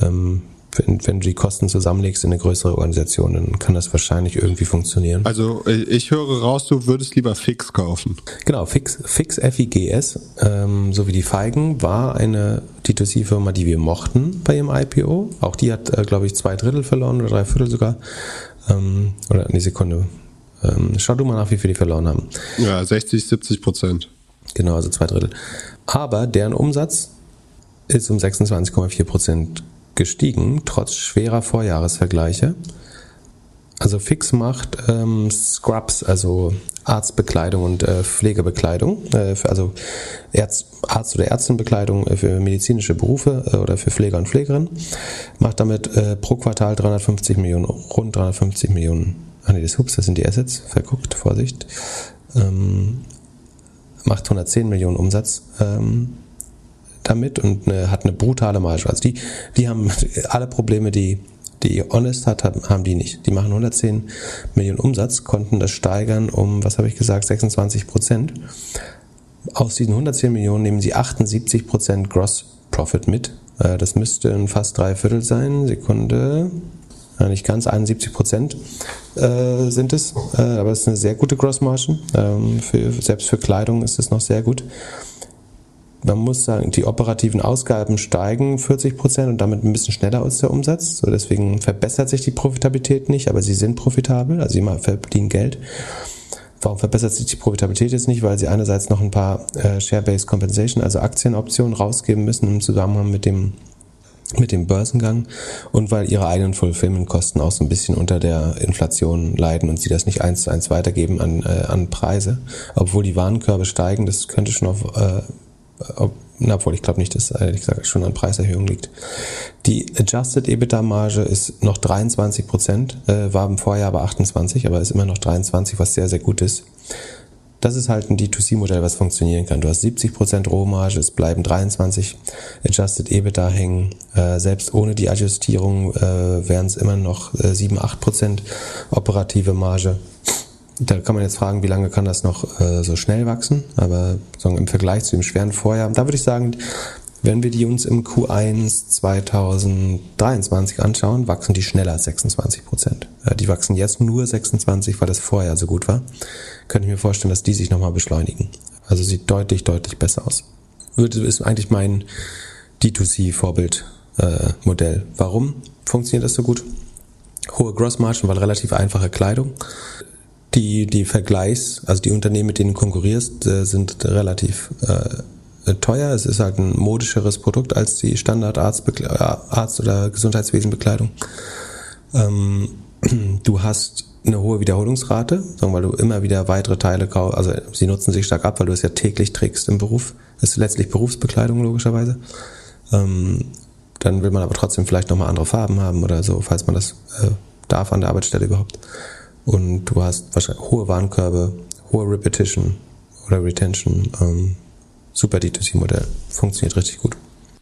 ähm, wenn, wenn du die Kosten zusammenlegst in eine größere Organisation, dann kann das wahrscheinlich irgendwie funktionieren. Also ich höre raus, du würdest lieber Fix kaufen. Genau, Fix, Fix FIGS, ähm, so wie die Feigen, war eine D2C-Firma, die wir mochten bei ihrem IPO. Auch die hat, äh, glaube ich, zwei Drittel verloren oder drei Viertel sogar. Ähm, oder eine Sekunde. Ähm, schau du mal nach, wie viel die verloren haben. Ja, 60, 70 Prozent. Genau, also zwei Drittel. Aber deren Umsatz ist um 26,4 Prozent gestiegen, trotz schwerer Vorjahresvergleiche. Also Fix macht ähm, Scrubs, also Arztbekleidung und äh, Pflegebekleidung, äh, für, also Ärzt, Arzt- oder Ärztinbekleidung äh, für medizinische Berufe äh, oder für Pfleger und Pflegerinnen. Macht damit äh, pro Quartal 350 Millionen, rund 350 Millionen. Ah nee, das, ups, das sind die Assets, verguckt, Vorsicht. Ähm, macht 110 Millionen Umsatz. Ähm, damit und eine, hat eine brutale Marge. Also die, die haben alle Probleme, die die Honest hat, haben die nicht. Die machen 110 Millionen Umsatz, konnten das steigern um, was habe ich gesagt, 26 Prozent. Aus diesen 110 Millionen nehmen sie 78 Prozent Gross Profit mit. Äh, das müsste fast drei Viertel sein. Sekunde. nicht ganz, 71 Prozent äh, sind es. Äh, aber es ist eine sehr gute Gross Margin. Ähm, selbst für Kleidung ist es noch sehr gut man muss sagen, die operativen Ausgaben steigen 40 Prozent und damit ein bisschen schneller als der Umsatz. So deswegen verbessert sich die Profitabilität nicht, aber sie sind profitabel, also sie verdienen Geld. Warum verbessert sich die Profitabilität jetzt nicht? Weil sie einerseits noch ein paar äh, Share-Based Compensation, also Aktienoptionen rausgeben müssen im Zusammenhang mit dem mit dem Börsengang und weil ihre eigenen Fulfillment-Kosten auch so ein bisschen unter der Inflation leiden und sie das nicht eins zu eins weitergeben an, äh, an Preise. Obwohl die Warenkörbe steigen, das könnte schon auf äh, ob, na, obwohl ich glaube nicht, dass ehrlich gesagt schon an Preiserhöhung liegt. Die Adjusted EBITDA-Marge ist noch 23 Prozent, äh, war im Vorjahr aber 28, aber ist immer noch 23, was sehr, sehr gut ist. Das ist halt ein D2C-Modell, was funktionieren kann. Du hast 70 Prozent Rohmarge, es bleiben 23 Adjusted EBITDA hängen. Äh, selbst ohne die Adjustierung äh, wären es immer noch äh, 7, 8 Prozent operative Marge da kann man jetzt fragen, wie lange kann das noch äh, so schnell wachsen, aber so im Vergleich zu dem schweren Vorjahr, da würde ich sagen, Wenn wir die uns im Q1 2023 anschauen, wachsen die schneller als 26 Prozent. Äh, die wachsen jetzt nur 26, weil das vorher so gut war. Könnte ich mir vorstellen, dass die sich nochmal beschleunigen. Also sieht deutlich, deutlich besser aus. Ist eigentlich mein D2C-Vorbildmodell. Äh, Warum funktioniert das so gut? Hohe Grossmargen, weil relativ einfache Kleidung. Die, die Vergleichs, also die Unternehmen, mit denen du konkurrierst, äh, sind relativ äh, teuer. Es ist halt ein modischeres Produkt als die Standard Arzt, Arzt oder Gesundheitswesenbekleidung. Ähm, du hast eine hohe Wiederholungsrate, weil du immer wieder weitere Teile kaufst. Also sie nutzen sich stark ab, weil du es ja täglich trägst im Beruf. Das ist letztlich Berufsbekleidung logischerweise. Ähm, dann will man aber trotzdem vielleicht nochmal andere Farben haben oder so, falls man das äh, darf an der Arbeitsstelle überhaupt. Und du hast wahrscheinlich hohe Warenkörbe, hohe Repetition oder Retention. Ähm, super D2C-Modell. Funktioniert richtig gut.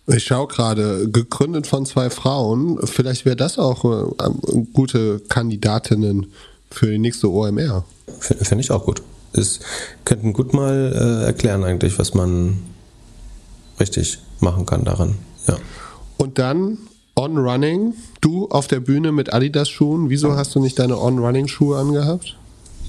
Ich schaue gerade, gegründet von zwei Frauen. Vielleicht wäre das auch äh, gute Kandidatinnen für die nächste OMR. Finde ich auch gut. Es könnten gut mal äh, erklären eigentlich, was man richtig machen kann daran. Ja. Und dann On-Running. Du auf der Bühne mit Adidas-Schuhen. Wieso hast du nicht deine On-Running-Schuhe angehabt?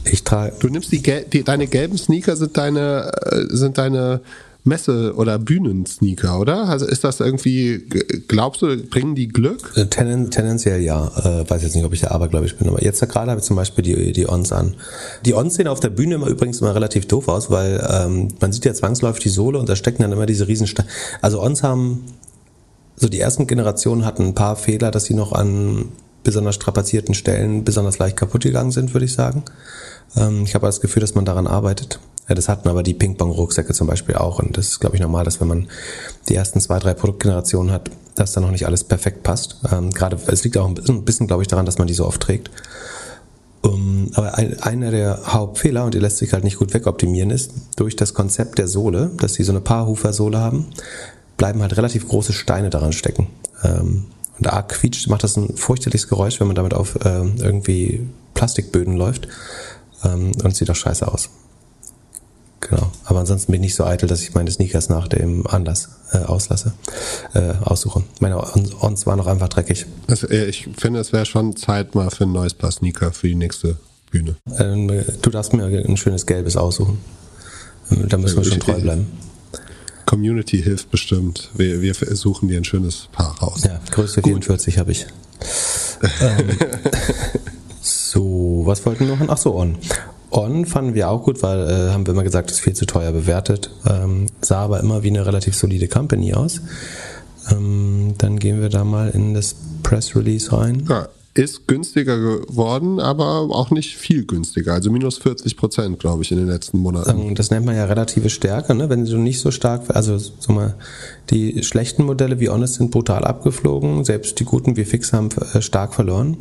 Ich trage. Du nimmst die, die, deine gelben Sneaker sind deine äh, sind deine Messe- oder Bühnensneaker, oder? Also ist das irgendwie, glaubst du, bringen die Glück? Äh, Tenden, tendenziell ja. Äh, weiß jetzt nicht, ob ich der abergläubisch bin, aber jetzt gerade habe ich zum Beispiel die, die Ons an. Die Ons sehen auf der Bühne immer übrigens immer relativ doof aus, weil ähm, man sieht ja zwangsläufig die Sohle und da stecken dann immer diese riesen... Sta also Ons haben, so die ersten Generationen hatten ein paar Fehler, dass sie noch an besonders strapazierten Stellen besonders leicht kaputt gegangen sind, würde ich sagen. Ähm, ich habe das Gefühl, dass man daran arbeitet. Das hatten aber die Ping-Pong-Rucksäcke zum Beispiel auch. Und das ist, glaube ich, normal, dass wenn man die ersten zwei, drei Produktgenerationen hat, dass da noch nicht alles perfekt passt. Ähm, Gerade, es liegt auch ein bisschen, bisschen, glaube ich, daran, dass man die so oft trägt. Um, aber ein, einer der Hauptfehler, und die lässt sich halt nicht gut wegoptimieren, ist, durch das Konzept der Sohle, dass sie so eine Paarhufer-Sohle haben, bleiben halt relativ große Steine daran stecken. Ähm, und arg quietscht, macht das ein fürchterliches Geräusch, wenn man damit auf äh, irgendwie Plastikböden läuft. Ähm, und sieht auch scheiße aus. Genau. Aber ansonsten bin ich nicht so eitel, dass ich meine Sneakers nach dem Anlass äh, auslasse, äh, aussuche. Meine Ons waren noch einfach dreckig. Also, ich finde, es wäre schon Zeit mal für ein neues Paar Sneaker für die nächste Bühne. Ähm, du darfst mir ein schönes gelbes aussuchen. Ähm, da müssen wir schon treu bleiben. Community hilft bestimmt. Wir, wir suchen dir ein schönes Paar raus. Ja, Größe 44 habe ich. ähm, so, was wollten wir noch? Ach so, On. On fanden wir auch gut, weil äh, haben wir immer gesagt, ist viel zu teuer bewertet. Ähm, sah aber immer wie eine relativ solide Company aus. Ähm, dann gehen wir da mal in das Press Release rein. Ja, ist günstiger geworden, aber auch nicht viel günstiger. Also minus 40 Prozent, glaube ich, in den letzten Monaten. Ähm, das nennt man ja relative Stärke, ne? wenn du nicht so stark, also sag mal, die schlechten Modelle wie Honest sind brutal abgeflogen, selbst die guten wie Fix haben äh, stark verloren.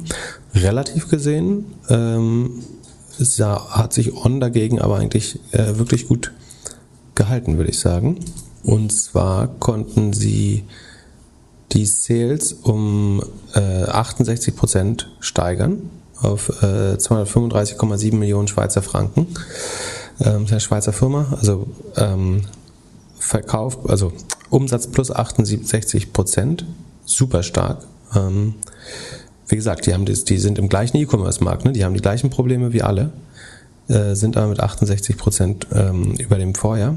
Relativ gesehen ähm, hat sich On dagegen aber eigentlich äh, wirklich gut gehalten, würde ich sagen. Und zwar konnten sie die Sales um äh, 68 Prozent steigern auf äh, 235,7 Millionen Schweizer Franken. Ähm, eine Schweizer Firma, also ähm, Verkauf, also Umsatz plus 68 Prozent, super stark. Ähm, wie gesagt, die, haben das, die sind im gleichen E-Commerce-Markt, ne? die haben die gleichen Probleme wie alle, äh, sind aber mit 68 Prozent ähm, über dem Vorjahr.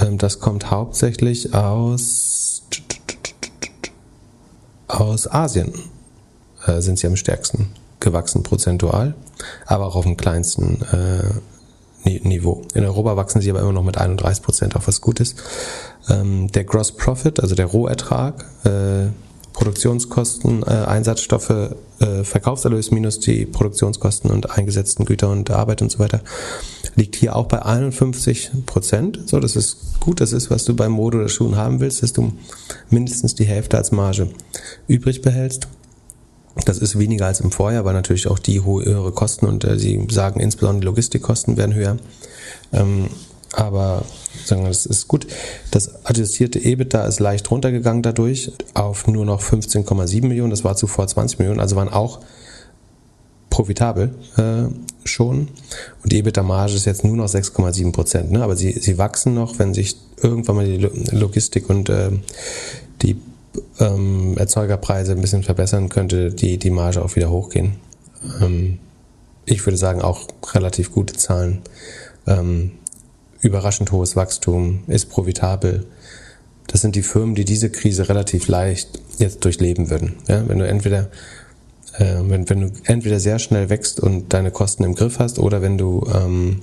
Ähm, das kommt hauptsächlich aus, aus Asien, äh, sind sie am stärksten gewachsen prozentual, aber auch auf dem kleinsten äh, Niveau. In Europa wachsen sie aber immer noch mit 31 Prozent, auch was gut ist. Ähm, der Gross Profit, also der Rohertrag, äh, Produktionskosten, äh, Einsatzstoffe, äh, Verkaufserlös minus die Produktionskosten und eingesetzten Güter und Arbeit und so weiter, liegt hier auch bei 51 Prozent. So, das ist gut, das ist, was du beim Mode oder Schuhen haben willst, dass du mindestens die Hälfte als Marge übrig behältst. Das ist weniger als im Vorjahr, weil natürlich auch die höhere Kosten und äh, sie sagen insbesondere die Logistikkosten werden höher. Ähm, aber sagen wir, das ist gut. Das adjustierte EBITDA ist leicht runtergegangen dadurch auf nur noch 15,7 Millionen. Das war zuvor 20 Millionen. Also waren auch profitabel äh, schon und die EBITDA-Marge ist jetzt nur noch 6,7 Prozent. Ne? Aber sie, sie wachsen noch, wenn sich irgendwann mal die Logistik und äh, die ähm, Erzeugerpreise ein bisschen verbessern, könnte die, die Marge auch wieder hochgehen. Ähm, ich würde sagen, auch relativ gute Zahlen. Ähm, überraschend hohes Wachstum, ist profitabel. Das sind die Firmen, die diese Krise relativ leicht jetzt durchleben würden. Ja, wenn du entweder äh, wenn, wenn du entweder sehr schnell wächst und deine Kosten im Griff hast oder wenn du ähm,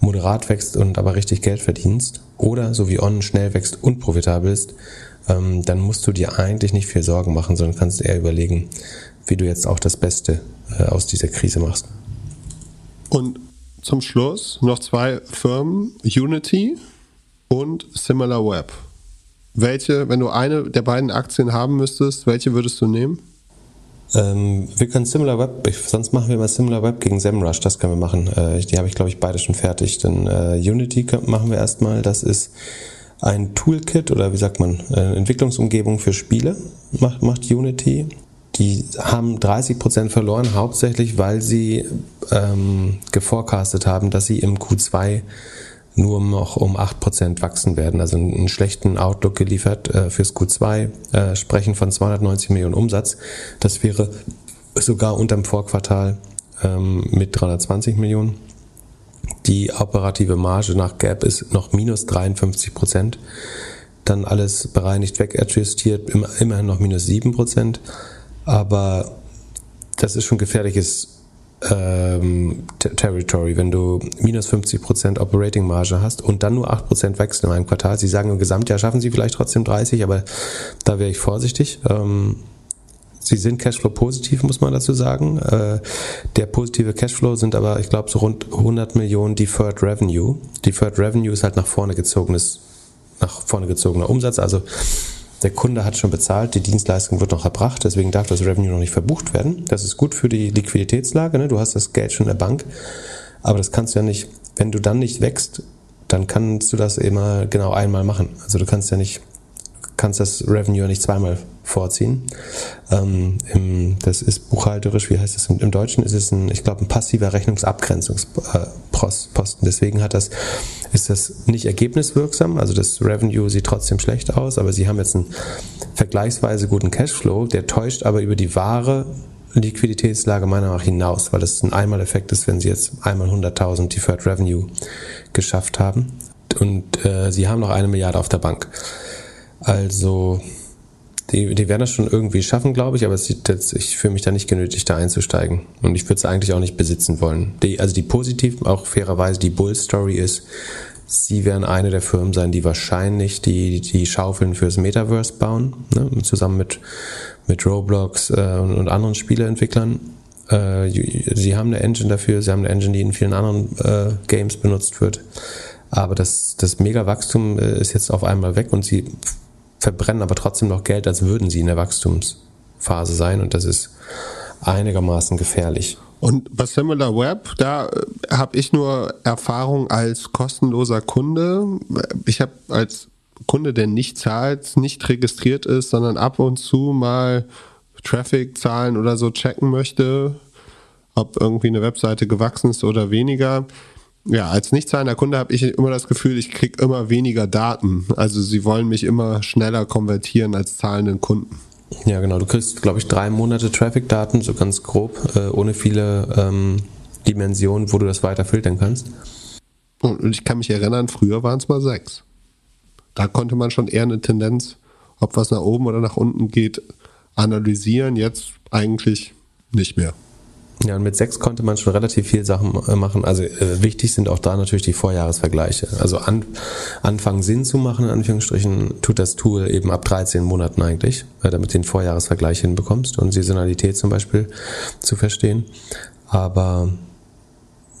moderat wächst und aber richtig Geld verdienst oder so wie On schnell wächst und profitabel ist, ähm, dann musst du dir eigentlich nicht viel Sorgen machen, sondern kannst eher überlegen, wie du jetzt auch das Beste äh, aus dieser Krise machst. Und zum Schluss noch zwei Firmen, Unity und SimilarWeb. Welche, wenn du eine der beiden Aktien haben müsstest, welche würdest du nehmen? Ähm, wir können SimilarWeb, ich, sonst machen wir mal SimilarWeb gegen SEMrush, das können wir machen. Äh, die habe ich, glaube ich, beide schon fertig. Dann äh, Unity machen wir erstmal, das ist ein Toolkit oder wie sagt man, eine Entwicklungsumgebung für Spiele, macht, macht Unity. Die haben 30% verloren, hauptsächlich weil sie ähm, geforecastet haben, dass sie im Q2 nur noch um 8% wachsen werden. Also einen schlechten Outlook geliefert äh, fürs Q2, äh, sprechen von 290 Millionen Umsatz. Das wäre sogar unterm Vorquartal ähm, mit 320 Millionen. Die operative Marge nach Gap ist noch minus 53 Prozent. Dann alles bereinigt wegadjustiert, immerhin noch minus 7 Prozent. Aber das ist schon gefährliches ähm, Territory, wenn du minus 50% Operating Marge hast und dann nur 8% wächst in einem Quartal. Sie sagen im Gesamtjahr schaffen sie vielleicht trotzdem 30, aber da wäre ich vorsichtig. Ähm, sie sind Cashflow positiv, muss man dazu sagen. Äh, der positive Cashflow sind aber, ich glaube, so rund 100 Millionen Deferred Revenue. Deferred Revenue ist halt nach vorne gezogenes, nach vorne gezogener Umsatz, also der Kunde hat schon bezahlt, die Dienstleistung wird noch erbracht, deswegen darf das Revenue noch nicht verbucht werden. Das ist gut für die Liquiditätslage, ne? du hast das Geld schon in der Bank, aber das kannst du ja nicht, wenn du dann nicht wächst, dann kannst du das immer genau einmal machen. Also du kannst ja nicht, kannst das Revenue nicht zweimal vorziehen. Ähm, im, das ist buchhalterisch, wie heißt das im, im Deutschen? Ist es ein, ich glaube, ein passiver Rechnungsabgrenzungsposten. Deswegen hat das, ist das nicht ergebniswirksam. Also das Revenue sieht trotzdem schlecht aus, aber sie haben jetzt einen vergleichsweise guten Cashflow, der täuscht aber über die wahre Liquiditätslage meiner Meinung nach hinaus, weil das ein Einmaleffekt ist, wenn sie jetzt einmal 100.000 Deferred Revenue geschafft haben. Und äh, sie haben noch eine Milliarde auf der Bank. Also die, die werden das schon irgendwie schaffen, glaube ich, aber jetzt, ich fühle mich da nicht genötigt, da einzusteigen. Und ich würde es eigentlich auch nicht besitzen wollen. Die, also die positiv, auch fairerweise, die Bull-Story ist, sie werden eine der Firmen sein, die wahrscheinlich die, die Schaufeln fürs Metaverse bauen, ne? zusammen mit, mit Roblox äh, und, und anderen Spieleentwicklern. Äh, sie haben eine Engine dafür, sie haben eine Engine, die in vielen anderen äh, Games benutzt wird. Aber das, das Mega-Wachstum äh, ist jetzt auf einmal weg und sie verbrennen aber trotzdem noch Geld, als würden sie in der Wachstumsphase sein und das ist einigermaßen gefährlich. Und bei Similar Web, da äh, habe ich nur Erfahrung als kostenloser Kunde. Ich habe als Kunde, der nicht zahlt, nicht registriert ist, sondern ab und zu mal Traffic-Zahlen oder so checken möchte, ob irgendwie eine Webseite gewachsen ist oder weniger ja, als nicht zahlender Kunde habe ich immer das Gefühl, ich kriege immer weniger Daten. Also sie wollen mich immer schneller konvertieren als zahlenden Kunden. Ja, genau. Du kriegst, glaube ich, drei Monate Traffic-Daten, so ganz grob, äh, ohne viele ähm, Dimensionen, wo du das weiter filtern kannst. Und ich kann mich erinnern, früher waren es mal sechs. Da konnte man schon eher eine Tendenz, ob was nach oben oder nach unten geht, analysieren. Jetzt eigentlich nicht mehr. Ja, und mit sechs konnte man schon relativ viel Sachen äh, machen. Also äh, wichtig sind auch da natürlich die Vorjahresvergleiche. Also an, anfangen Sinn zu machen, in Anführungsstrichen, tut das Tool eben ab 13 Monaten eigentlich, äh, damit den Vorjahresvergleich hinbekommst und Saisonalität zum Beispiel zu verstehen. Aber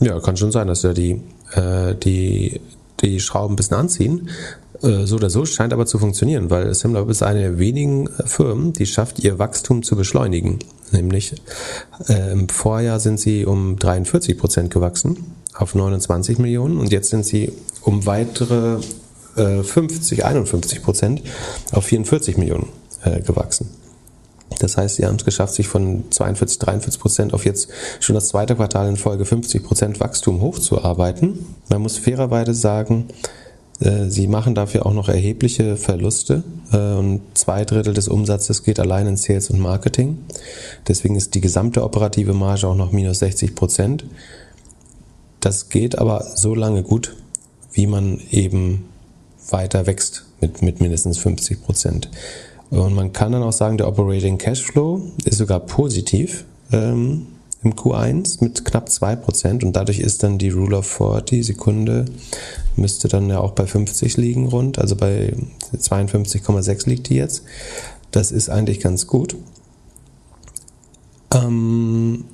ja, kann schon sein, dass wir die, äh, die, die Schrauben ein bisschen anziehen. Äh, so oder so scheint aber zu funktionieren, weil SimLab ist eine der wenigen Firmen, die schafft, ihr Wachstum zu beschleunigen. Nämlich äh, im Vorjahr sind sie um 43 Prozent gewachsen auf 29 Millionen und jetzt sind sie um weitere äh, 50, 51 Prozent auf 44 Millionen äh, gewachsen. Das heißt, sie haben es geschafft, sich von 42, 43 Prozent auf jetzt schon das zweite Quartal in Folge 50 Prozent Wachstum hochzuarbeiten. Man muss fairerweise sagen, äh, Sie machen dafür auch noch erhebliche Verluste äh, und zwei Drittel des Umsatzes geht allein in Sales und Marketing. Deswegen ist die gesamte operative Marge auch noch minus 60 Prozent. Das geht aber so lange gut, wie man eben weiter wächst mit, mit mindestens 50 Prozent. Und man kann dann auch sagen, der Operating Cashflow ist sogar positiv ähm, im Q1 mit knapp 2% und dadurch ist dann die Rule of 40 Sekunde, müsste dann ja auch bei 50 liegen rund, also bei 52,6 liegt die jetzt. Das ist eigentlich ganz gut. Ähm,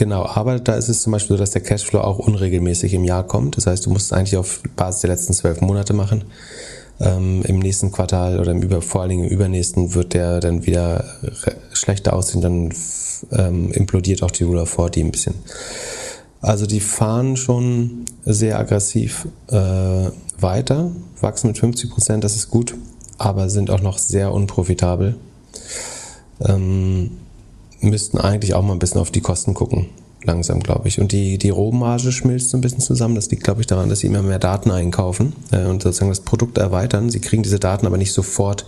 Genau, aber da ist es zum Beispiel so, dass der Cashflow auch unregelmäßig im Jahr kommt. Das heißt, du musst es eigentlich auf Basis der letzten zwölf Monate machen. Ähm, Im nächsten Quartal oder im über, vor allen Dingen im übernächsten wird der dann wieder schlechter aussehen, dann ähm, implodiert auch die Rule of 40 ein bisschen. Also die fahren schon sehr aggressiv äh, weiter, wachsen mit 50 Prozent, das ist gut, aber sind auch noch sehr unprofitabel. Ähm, müssten eigentlich auch mal ein bisschen auf die Kosten gucken. Langsam, glaube ich. Und die, die Rohmarge schmilzt so ein bisschen zusammen. Das liegt, glaube ich, daran, dass sie immer mehr Daten einkaufen äh, und sozusagen das Produkt erweitern. Sie kriegen diese Daten aber nicht sofort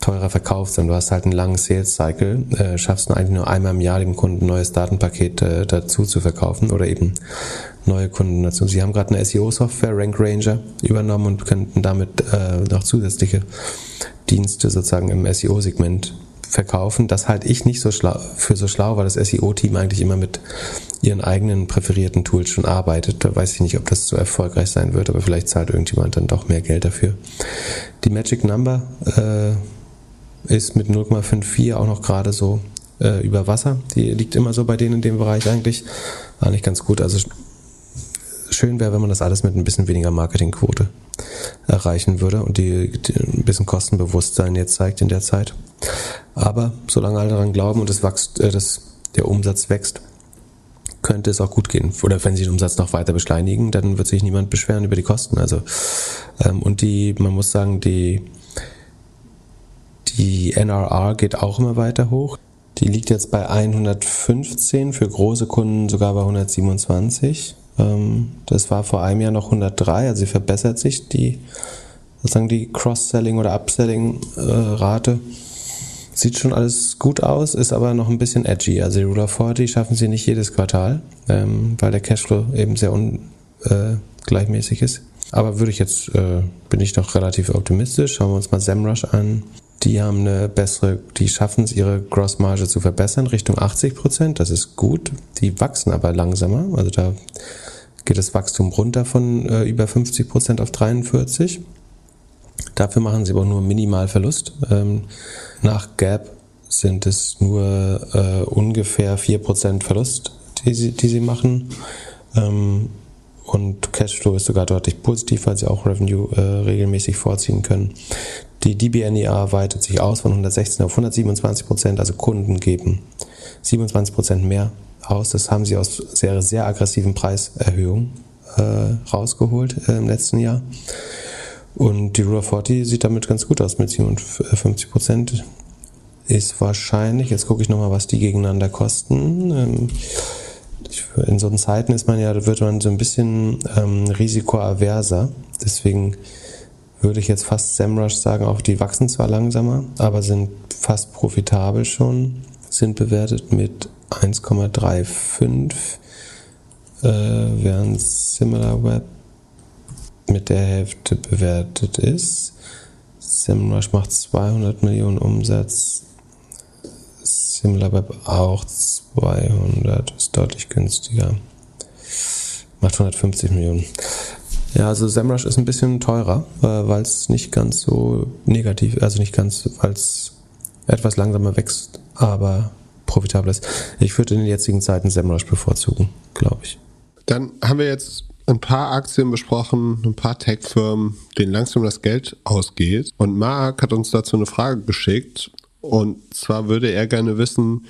teurer verkauft, sondern du hast halt einen langen Sales Cycle, äh, schaffst nur eigentlich nur einmal im Jahr dem Kunden ein neues Datenpaket äh, dazu zu verkaufen oder eben neue Kunden dazu. Sie haben gerade eine SEO-Software, Rank Ranger, übernommen und könnten damit äh, noch zusätzliche Dienste sozusagen im SEO-Segment verkaufen. Das halte ich nicht so schlau, für so schlau, weil das SEO-Team eigentlich immer mit ihren eigenen präferierten Tools schon arbeitet. Da weiß ich nicht, ob das so erfolgreich sein wird, aber vielleicht zahlt irgendjemand dann doch mehr Geld dafür. Die Magic Number äh, ist mit 0,54 auch noch gerade so äh, über Wasser. Die liegt immer so bei denen in dem Bereich eigentlich. War nicht ganz gut. Also schön wäre, wenn man das alles mit ein bisschen weniger Marketingquote erreichen würde und die, die ein bisschen Kostenbewusstsein jetzt zeigt in der Zeit. Aber solange alle daran glauben und das wächst, äh, das, der Umsatz wächst, könnte es auch gut gehen. Oder wenn sie den Umsatz noch weiter beschleunigen, dann wird sich niemand beschweren über die Kosten. Also ähm, und die, man muss sagen, die die NRR geht auch immer weiter hoch. Die liegt jetzt bei 115 für große Kunden sogar bei 127. Ähm, das war vor einem Jahr noch 103, also sie verbessert sich die sozusagen die Cross-Selling oder Upselling-Rate. Äh, Sieht schon alles gut aus, ist aber noch ein bisschen edgy. Also die Rule of 40 schaffen sie nicht jedes Quartal, ähm, weil der Cashflow eben sehr ungleichmäßig äh, ist. Aber würde ich jetzt, äh, bin ich noch relativ optimistisch. Schauen wir uns mal SEMrush an. Die haben eine bessere, die schaffen es, ihre Grossmarge zu verbessern, Richtung 80 Prozent. Das ist gut. Die wachsen aber langsamer. Also da geht das Wachstum runter von äh, über 50 Prozent auf 43. Dafür machen sie aber nur minimal Verlust. Ähm, nach Gap sind es nur äh, ungefähr 4% Verlust, die sie, die sie machen. Ähm, und Cashflow ist sogar deutlich positiv, weil sie auch Revenue äh, regelmäßig vorziehen können. Die DBNEA weitet sich aus von 116 auf 127% also Kunden geben 27% mehr aus. Das haben sie aus sehr, sehr aggressiven Preiserhöhungen äh, rausgeholt äh, im letzten Jahr. Und die Rule of 40 sieht damit ganz gut aus mit 57 Prozent. Ist wahrscheinlich, jetzt gucke ich nochmal, was die gegeneinander kosten. Ähm, in so Zeiten ist man ja, wird man so ein bisschen ähm, risikoaverser. Deswegen würde ich jetzt fast SEMrush sagen, auch die wachsen zwar langsamer, aber sind fast profitabel schon, sind bewertet mit 1,35, äh, während SimilarWeb mit der Hälfte bewertet ist. SEMrush macht 200 Millionen Umsatz. SimilarWeb auch 200, ist deutlich günstiger. Macht 150 Millionen. Ja, also SEMrush ist ein bisschen teurer, äh, weil es nicht ganz so negativ, also nicht ganz, weil es etwas langsamer wächst, aber profitabel ist. Ich würde in den jetzigen Zeiten SEMrush bevorzugen, glaube ich. Dann haben wir jetzt ein paar Aktien besprochen, ein paar Tech-Firmen, denen langsam das Geld ausgeht. Und Mark hat uns dazu eine Frage geschickt. Und zwar würde er gerne wissen,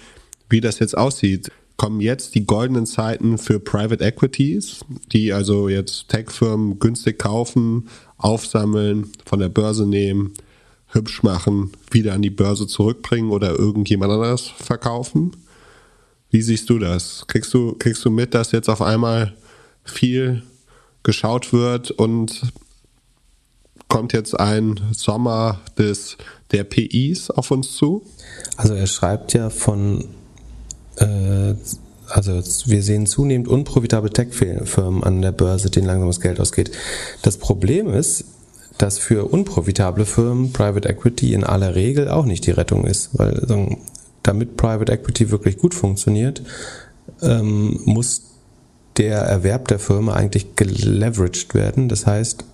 wie das jetzt aussieht. Kommen jetzt die goldenen Zeiten für Private Equities, die also jetzt Tech-Firmen günstig kaufen, aufsammeln, von der Börse nehmen, hübsch machen, wieder an die Börse zurückbringen oder irgendjemand anderes verkaufen. Wie siehst du das? Kriegst du, kriegst du mit, dass jetzt auf einmal viel geschaut wird und kommt jetzt ein Sommer des, der PIs auf uns zu? Also er schreibt ja von, äh, also wir sehen zunehmend unprofitable Tech-Firmen an der Börse, denen langsam das Geld ausgeht. Das Problem ist, dass für unprofitable Firmen Private Equity in aller Regel auch nicht die Rettung ist, weil damit Private Equity wirklich gut funktioniert, ähm, muss der Erwerb der Firma eigentlich geleveraged werden. Das heißt,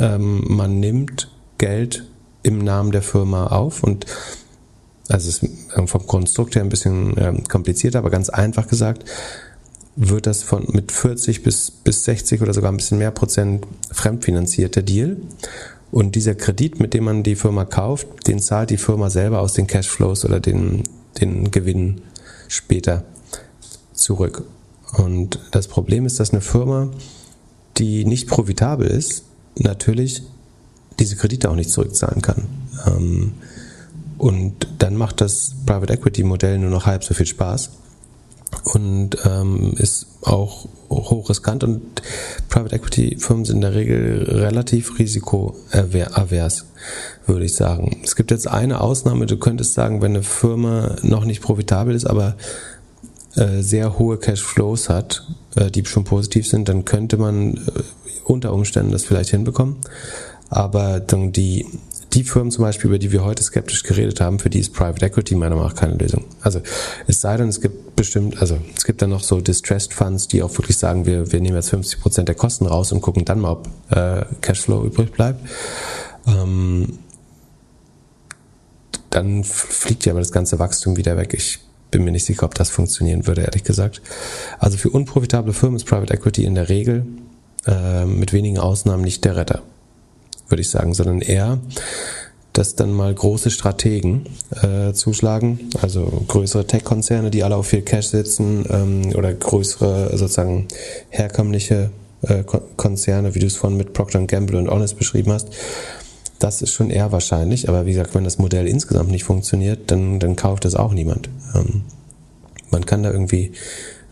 ähm, man nimmt Geld im Namen der Firma auf und also es ist vom Konstrukt her ein bisschen ähm, komplizierter, aber ganz einfach gesagt, wird das von mit 40 bis, bis 60 oder sogar ein bisschen mehr Prozent fremdfinanziert, der Deal. Und dieser Kredit, mit dem man die Firma kauft, den zahlt die Firma selber aus den Cashflows oder den, den Gewinnen später zurück. Und das Problem ist, dass eine Firma, die nicht profitabel ist, natürlich diese Kredite auch nicht zurückzahlen kann. Ähm, und dann macht das Private Equity Modell nur noch halb so viel Spaß und ähm, ist auch hochriskant und Private Equity Firmen sind in der Regel relativ risikoavers, würde ich sagen. Es gibt jetzt eine Ausnahme, du könntest sagen, wenn eine Firma noch nicht profitabel ist, aber äh, sehr hohe Cashflows hat, äh, die schon positiv sind, dann könnte man äh, unter Umständen das vielleicht hinbekommen. Aber dann die die Firmen zum Beispiel, über die wir heute skeptisch geredet haben, für die ist Private Equity meiner Meinung nach keine Lösung. Also es sei denn, es gibt bestimmt, also es gibt dann noch so Distressed Funds, die auch wirklich sagen, wir, wir nehmen jetzt 50 Prozent der Kosten raus und gucken dann mal, ob äh, Cashflow übrig bleibt. Ähm, dann fliegt ja aber das ganze Wachstum wieder weg. Ich bin mir nicht sicher, ob das funktionieren würde, ehrlich gesagt. Also für unprofitable Firmen ist Private Equity in der Regel äh, mit wenigen Ausnahmen nicht der Retter würde ich sagen, sondern eher, dass dann mal große Strategen äh, zuschlagen, also größere Tech-Konzerne, die alle auf viel Cash sitzen ähm, oder größere sozusagen herkömmliche äh, Konzerne, wie du es vorhin mit Procter Gamble und Honest beschrieben hast. Das ist schon eher wahrscheinlich, aber wie gesagt, wenn das Modell insgesamt nicht funktioniert, dann, dann kauft es auch niemand. Ähm, man kann da irgendwie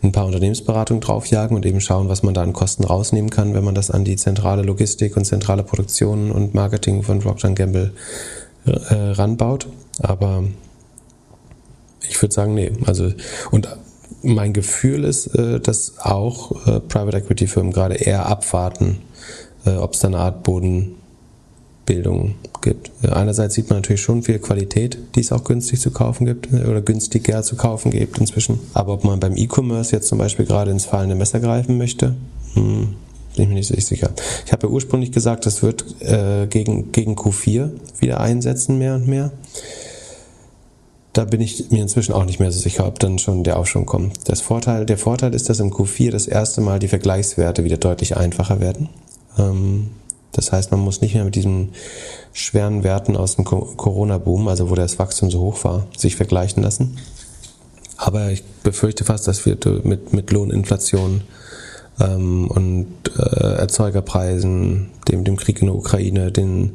ein paar Unternehmensberatungen draufjagen und eben schauen, was man da an Kosten rausnehmen kann, wenn man das an die zentrale Logistik und zentrale Produktion und Marketing von Procter Gamble äh, ranbaut. Aber ich würde sagen, nee. Also, und mein Gefühl ist, äh, dass auch äh, Private Equity Firmen gerade eher abwarten, äh, ob es da eine Art Boden Bildung gibt. Einerseits sieht man natürlich schon viel Qualität, die es auch günstig zu kaufen gibt äh, oder günstiger zu kaufen gibt inzwischen. Aber ob man beim E-Commerce jetzt zum Beispiel gerade ins fallende Messer greifen möchte, hm, bin ich mir nicht so sicher. Ich habe ja ursprünglich gesagt, das wird äh, gegen, gegen Q4 wieder einsetzen, mehr und mehr. Da bin ich mir inzwischen auch nicht mehr so sicher, ob dann schon der Aufschwung kommt. Das Vorteil, der Vorteil ist, dass im Q4 das erste Mal die Vergleichswerte wieder deutlich einfacher werden. Ähm, das heißt, man muss nicht mehr mit diesen schweren Werten aus dem Corona-Boom, also wo das Wachstum so hoch war, sich vergleichen lassen. Aber ich befürchte fast, dass wir mit, mit Lohninflation ähm, und äh, Erzeugerpreisen, dem, dem Krieg in der Ukraine, den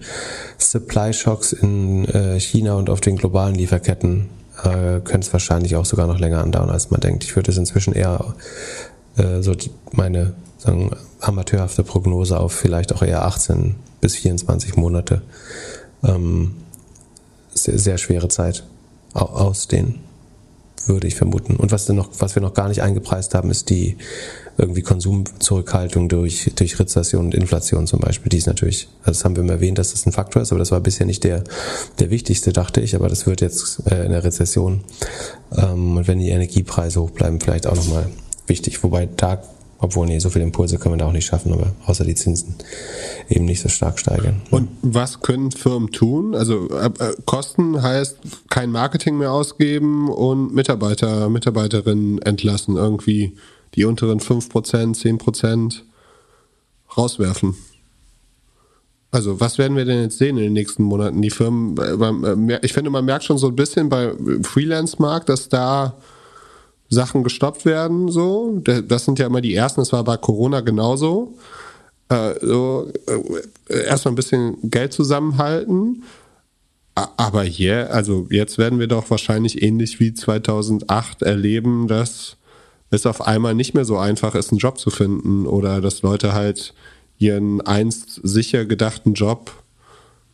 Supply-Shocks in äh, China und auf den globalen Lieferketten äh, könnte es wahrscheinlich auch sogar noch länger andauern, als man denkt. Ich würde es inzwischen eher äh, so meine sagen, amateurhafte Prognose auf vielleicht auch eher 18 bis 24 Monate ähm, sehr, sehr schwere Zeit ausdehnen, würde ich vermuten. Und was, denn noch, was wir noch gar nicht eingepreist haben, ist die irgendwie Konsumzurückhaltung durch, durch Rezession und Inflation zum Beispiel. Die ist natürlich, also das haben wir immer erwähnt, dass das ein Faktor ist, aber das war bisher nicht der, der wichtigste, dachte ich, aber das wird jetzt äh, in der Rezession ähm, und wenn die Energiepreise hoch bleiben, vielleicht auch nochmal wichtig. Wobei da obwohl, nee, so viele Impulse können wir da auch nicht schaffen, aber außer die Zinsen eben nicht so stark steigern. Und was können Firmen tun? Also äh, äh, Kosten heißt kein Marketing mehr ausgeben und Mitarbeiter, Mitarbeiterinnen entlassen, irgendwie die unteren 5%, 10% rauswerfen. Also, was werden wir denn jetzt sehen in den nächsten Monaten? Die Firmen, äh, ich finde, man merkt schon so ein bisschen bei Freelance-Markt, dass da Sachen gestoppt werden, so. Das sind ja immer die ersten, das war bei Corona genauso. Äh, so, äh, erstmal ein bisschen Geld zusammenhalten. Aber hier, also jetzt werden wir doch wahrscheinlich ähnlich wie 2008 erleben, dass es auf einmal nicht mehr so einfach ist, einen Job zu finden oder dass Leute halt ihren einst sicher gedachten Job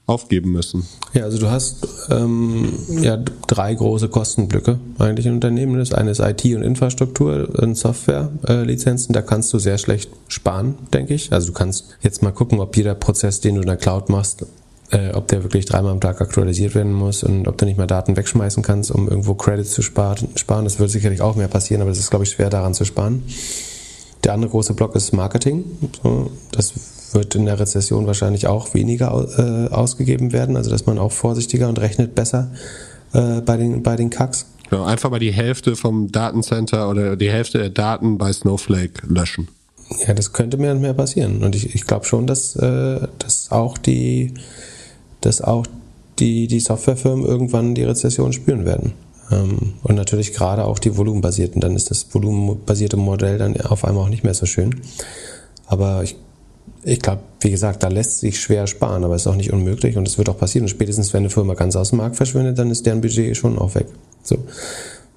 aufgeben müssen. Ja, also du hast ähm, ja drei große Kostenblöcke eigentlich in Unternehmen. Das eine ist IT und Infrastruktur und Softwarelizenzen. Äh, da kannst du sehr schlecht sparen, denke ich. Also du kannst jetzt mal gucken, ob jeder Prozess, den du in der Cloud machst, äh, ob der wirklich dreimal am Tag aktualisiert werden muss und ob du nicht mal Daten wegschmeißen kannst, um irgendwo Credits zu sparen. Das wird sicherlich auch mehr passieren, aber es ist, glaube ich, schwer daran zu sparen. Der andere große Block ist Marketing. So, das wird in der Rezession wahrscheinlich auch weniger äh, ausgegeben werden, also dass man auch vorsichtiger und rechnet besser äh, bei, den, bei den Kacks. Ja, einfach mal die Hälfte vom Datencenter oder die Hälfte der Daten bei Snowflake löschen. Ja, das könnte mehr und mehr passieren. Und ich, ich glaube schon, dass, äh, dass auch die, dass auch die, die Softwarefirmen irgendwann die Rezession spüren werden. Ähm, und natürlich gerade auch die volumenbasierten. Dann ist das volumenbasierte Modell dann auf einmal auch nicht mehr so schön. Aber ich ich glaube, wie gesagt, da lässt sich schwer sparen, aber es ist auch nicht unmöglich und es wird auch passieren. Und spätestens, wenn eine Firma ganz aus dem Markt verschwindet, dann ist deren Budget schon auch weg. So.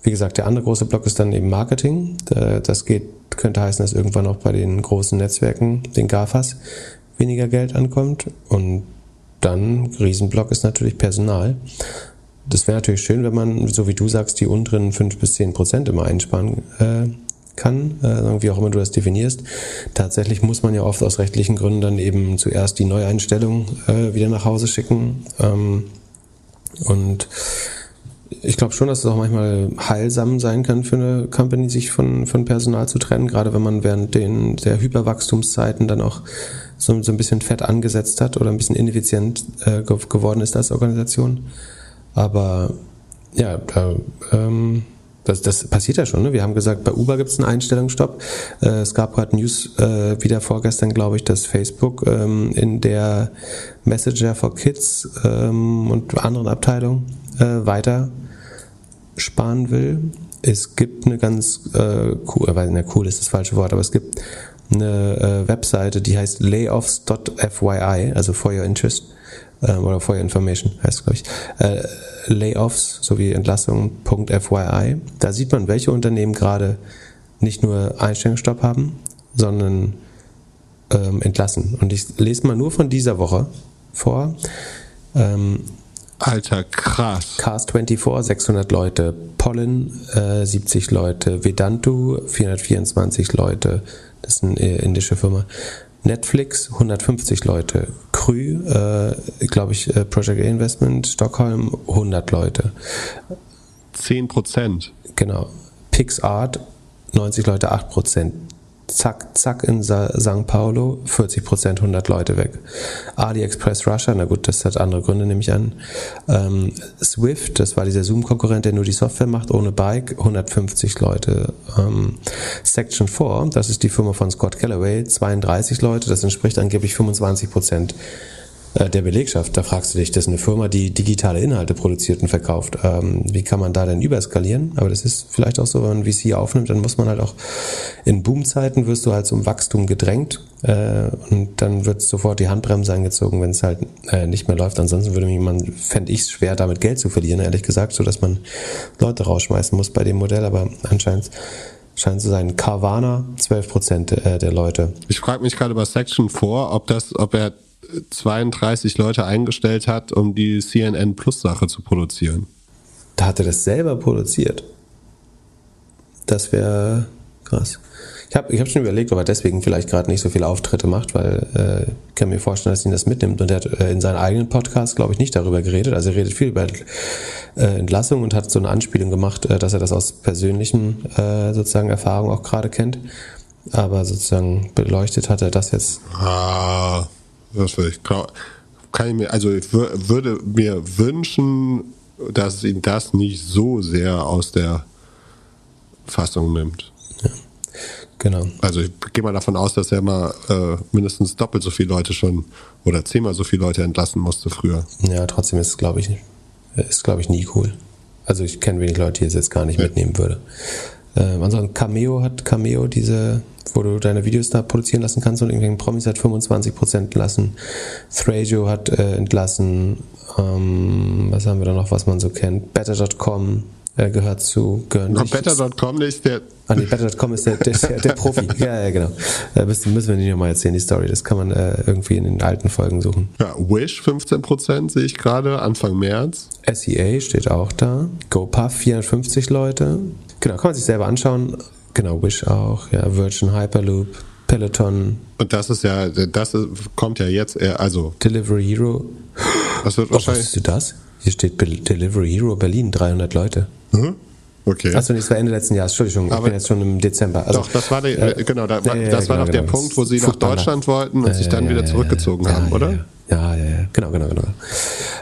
Wie gesagt, der andere große Block ist dann eben Marketing. Das geht, könnte heißen, dass irgendwann auch bei den großen Netzwerken, den GAFAs, weniger Geld ankommt. Und dann, Riesenblock ist natürlich Personal. Das wäre natürlich schön, wenn man, so wie du sagst, die unteren fünf bis zehn Prozent immer einsparen äh, kann, äh, wie auch immer du das definierst. Tatsächlich muss man ja oft aus rechtlichen Gründen dann eben zuerst die Neueinstellung äh, wieder nach Hause schicken. Ähm, und ich glaube schon, dass es auch manchmal heilsam sein kann für eine Company, sich von, von Personal zu trennen, gerade wenn man während den der Hyperwachstumszeiten dann auch so, so ein bisschen fett angesetzt hat oder ein bisschen ineffizient äh, geworden ist als Organisation. Aber ja, da ähm, das, das passiert ja schon. Ne? Wir haben gesagt, bei Uber gibt es einen Einstellungsstopp. Äh, es gab gerade News äh, wieder vorgestern, glaube ich, dass Facebook ähm, in der Messenger for Kids ähm, und anderen Abteilungen äh, weiter sparen will. Es gibt eine ganz äh, cool, weil ne, cool ist das falsche Wort, aber es gibt eine äh, Webseite, die heißt layoffs.fyi, also for your interest ähm, oder your information heißt es, glaube ich. Äh, Layoffs sowie Entlassungen.fyi. Da sieht man, welche Unternehmen gerade nicht nur Einstellungsstopp haben, sondern ähm, entlassen. Und ich lese mal nur von dieser Woche vor. Ähm, Alter, krass. Cars24, 600 Leute. Pollen, äh, 70 Leute. Vedantu, 424 Leute. Das ist eine äh, indische Firma. Netflix 150 Leute, Krü, äh, glaube ich, äh, Project A Investment, Stockholm 100 Leute. 10 Prozent. Genau. PixArt 90 Leute, 8 Prozent zack, zack in St. Paulo, 40 Prozent, 100 Leute weg. AliExpress Russia, na gut, das hat andere Gründe, nehme ich an. Ähm, Swift, das war dieser Zoom-Konkurrent, der nur die Software macht, ohne Bike, 150 Leute. Ähm, Section 4, das ist die Firma von Scott Calloway, 32 Leute, das entspricht angeblich 25 Prozent äh, der Belegschaft. Da fragst du dich, das ist eine Firma, die digitale Inhalte produziert und verkauft. Ähm, wie kann man da denn überskalieren? Aber das ist vielleicht auch so, wenn man VC aufnimmt, dann muss man halt auch in Boomzeiten wirst du halt zum Wachstum gedrängt äh, und dann wird sofort die Handbremse angezogen, wenn es halt äh, nicht mehr läuft. Ansonsten würde man, fände ich es schwer, damit Geld zu verlieren, ehrlich gesagt, so dass man Leute rausschmeißen muss bei dem Modell, aber anscheinend scheint zu sein. Carvana, 12 Prozent äh, der Leute. Ich frage mich gerade bei Section 4, ob das, ob er 32 Leute eingestellt hat, um die CNN Plus Sache zu produzieren. Da hat er das selber produziert. Das wäre krass. Ich habe ich hab schon überlegt, ob er deswegen vielleicht gerade nicht so viele Auftritte macht, weil äh, ich kann mir vorstellen, dass ihn das mitnimmt. Und er hat äh, in seinem eigenen Podcast, glaube ich, nicht darüber geredet. Also er redet viel über äh, Entlassung und hat so eine Anspielung gemacht, äh, dass er das aus persönlichen äh, sozusagen Erfahrungen auch gerade kennt. Aber sozusagen beleuchtet hat er das jetzt. Ah. Das ich, kann ich mir, also ich würde mir wünschen, dass ihn das nicht so sehr aus der Fassung nimmt. Ja, genau. Also ich gehe mal davon aus, dass er mal äh, mindestens doppelt so viele Leute schon oder zehnmal so viele Leute entlassen musste früher. Ja, trotzdem ist es, glaube ich, ist, glaube ich, nie cool. Also ich kenne wenig Leute, die es jetzt gar nicht ja. mitnehmen würde. Äh, ansonsten Cameo hat Cameo diese wo du deine Videos da produzieren lassen kannst und irgendwelchen Promis hat 25% entlassen. Thrasio hat äh, entlassen. Ähm, was haben wir da noch, was man so kennt? Better.com äh, gehört zu. Gehören Noch nicht- Better.com nicht, der. Ah, nee, Better.com ist der, der, der, der Profi. Ja, ja, genau. Äh, müssen, müssen wir nicht nochmal erzählen, die Story. Das kann man äh, irgendwie in den alten Folgen suchen. Ja, Wish 15% sehe ich gerade, Anfang März. SEA steht auch da. GoPuff 450 Leute. Genau, kann man sich selber anschauen. Genau, Wish auch. Ja, Virgin Hyperloop, Peloton, Und das ist ja, das ist, kommt ja jetzt, also, Delivery Hero. das wird Oh, wahrscheinlich. wusstest du das? Hier steht Delivery Hero Berlin, 300 Leute. Hm? Okay. Achso, das war Ende letzten Jahres. Entschuldigung, ich Aber- bin jetzt schon im Dezember. Also, doch, das war der, äh, genau, da, ja, ja, das war genau, doch der genau. Punkt, wo sie nach. Deutschland wollten und sich dann Ja, wieder zurückgezogen haben, oder? Ja, ja, ja, genau, genau, genau.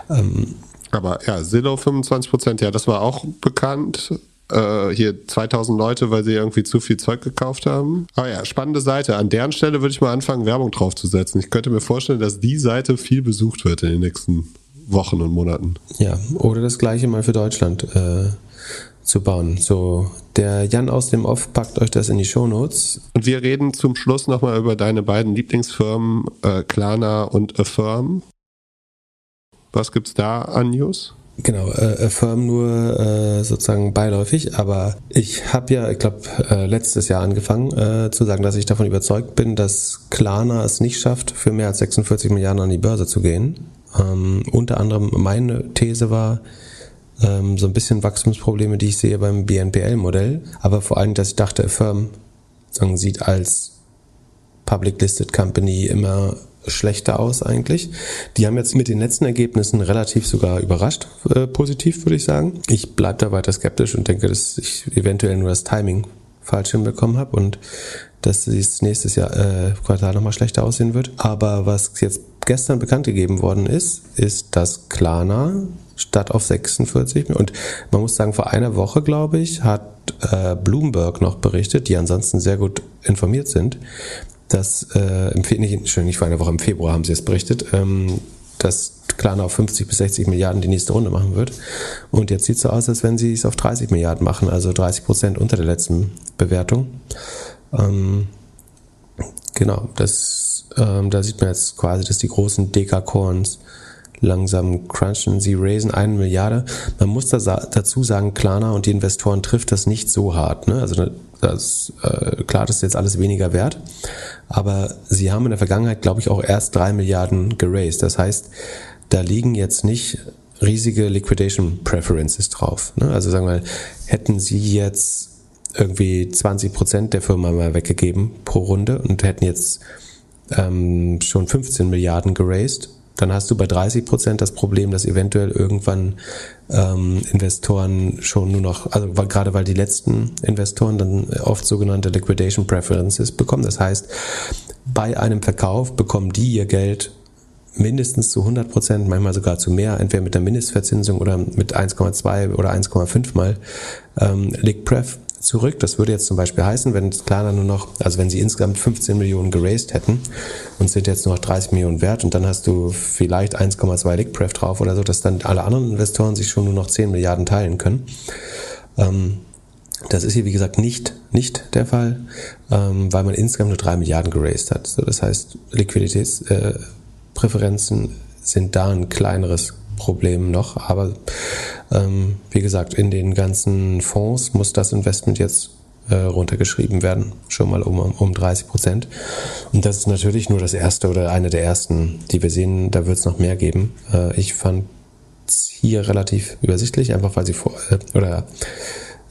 Ähm, Aber ja, Zillow 25%, ja, das war auch bekannt. Äh, hier 2000 Leute, weil sie irgendwie zu viel Zeug gekauft haben. Aber ja, spannende Seite. An deren Stelle würde ich mal anfangen, Werbung draufzusetzen. Ich könnte mir vorstellen, dass die Seite viel besucht wird in den nächsten Wochen und Monaten. Ja, oder das gleiche mal für Deutschland äh, zu bauen. So, der Jan aus dem Off packt euch das in die Shownotes. Und wir reden zum Schluss nochmal über deine beiden Lieblingsfirmen, äh, Klarna und Affirm. Was gibt's da an News? Genau, äh, Affirm nur äh, sozusagen beiläufig, aber ich habe ja, ich glaube, äh, letztes Jahr angefangen äh, zu sagen, dass ich davon überzeugt bin, dass Klarna es nicht schafft, für mehr als 46 Milliarden an die Börse zu gehen. Ähm, unter anderem meine These war, ähm, so ein bisschen Wachstumsprobleme, die ich sehe beim BNPL-Modell, aber vor allem, dass ich dachte, Affirm sagen, sieht als Public Listed Company immer schlechter aus eigentlich. Die haben jetzt mit den letzten Ergebnissen relativ sogar überrascht, äh, positiv würde ich sagen. Ich bleibe da weiter skeptisch und denke, dass ich eventuell nur das Timing falsch hinbekommen habe und dass es nächstes Jahr äh, Quartal nochmal schlechter aussehen wird. Aber was jetzt gestern bekannt gegeben worden ist, ist, dass Klarna statt auf 46 und man muss sagen, vor einer Woche, glaube ich, hat äh, Bloomberg noch berichtet, die ansonsten sehr gut informiert sind, dass äh, im Fe nicht, Entschuldigung, nicht vor einer Woche, im Februar haben sie es berichtet, ähm, dass Klarna auf 50 bis 60 Milliarden die nächste Runde machen wird. Und jetzt sieht es so aus, als wenn sie es auf 30 Milliarden machen, also 30 Prozent unter der letzten Bewertung. Ähm, genau, das, ähm, da sieht man jetzt quasi, dass die großen Dekacorns langsam crunchen. Sie raisen eine Milliarde. Man muss da sa dazu sagen, Klarna und die Investoren trifft das nicht so hart. Ne? Also das, äh, klar, das ist jetzt alles weniger wert. Aber sie haben in der Vergangenheit, glaube ich, auch erst drei Milliarden geraced. Das heißt, da liegen jetzt nicht riesige Liquidation Preferences drauf. Ne? Also sagen wir mal, hätten sie jetzt irgendwie 20 Prozent der Firma mal weggegeben pro Runde und hätten jetzt ähm, schon 15 Milliarden geraced, dann hast du bei 30 Prozent das Problem, dass eventuell irgendwann ähm, Investoren schon nur noch, also gerade weil die letzten Investoren dann oft sogenannte Liquidation Preferences bekommen. Das heißt, bei einem Verkauf bekommen die ihr Geld mindestens zu 100 Prozent, manchmal sogar zu mehr, entweder mit der Mindestverzinsung oder mit 1,2 oder 1,5 mal ähm, Liqupref zurück. Das würde jetzt zum Beispiel heißen, wenn Klarna nur noch, also wenn sie insgesamt 15 Millionen geraced hätten und sind jetzt nur noch 30 Millionen wert und dann hast du vielleicht 1,2 Liqupref drauf oder so, dass dann alle anderen Investoren sich schon nur noch 10 Milliarden teilen können. Ähm, das ist hier, wie gesagt, nicht, nicht der Fall, ähm, weil man insgesamt nur 3 Milliarden geraced hat. So, das heißt, Liquiditätspräferenzen äh, sind da ein kleineres Problem noch. Aber ähm, wie gesagt, in den ganzen Fonds muss das Investment jetzt äh, runtergeschrieben werden, schon mal um, um 30 Prozent. Und das ist natürlich nur das erste oder eine der ersten, die wir sehen. Da wird es noch mehr geben. Äh, ich fand es hier relativ übersichtlich, einfach weil sie vor äh, oder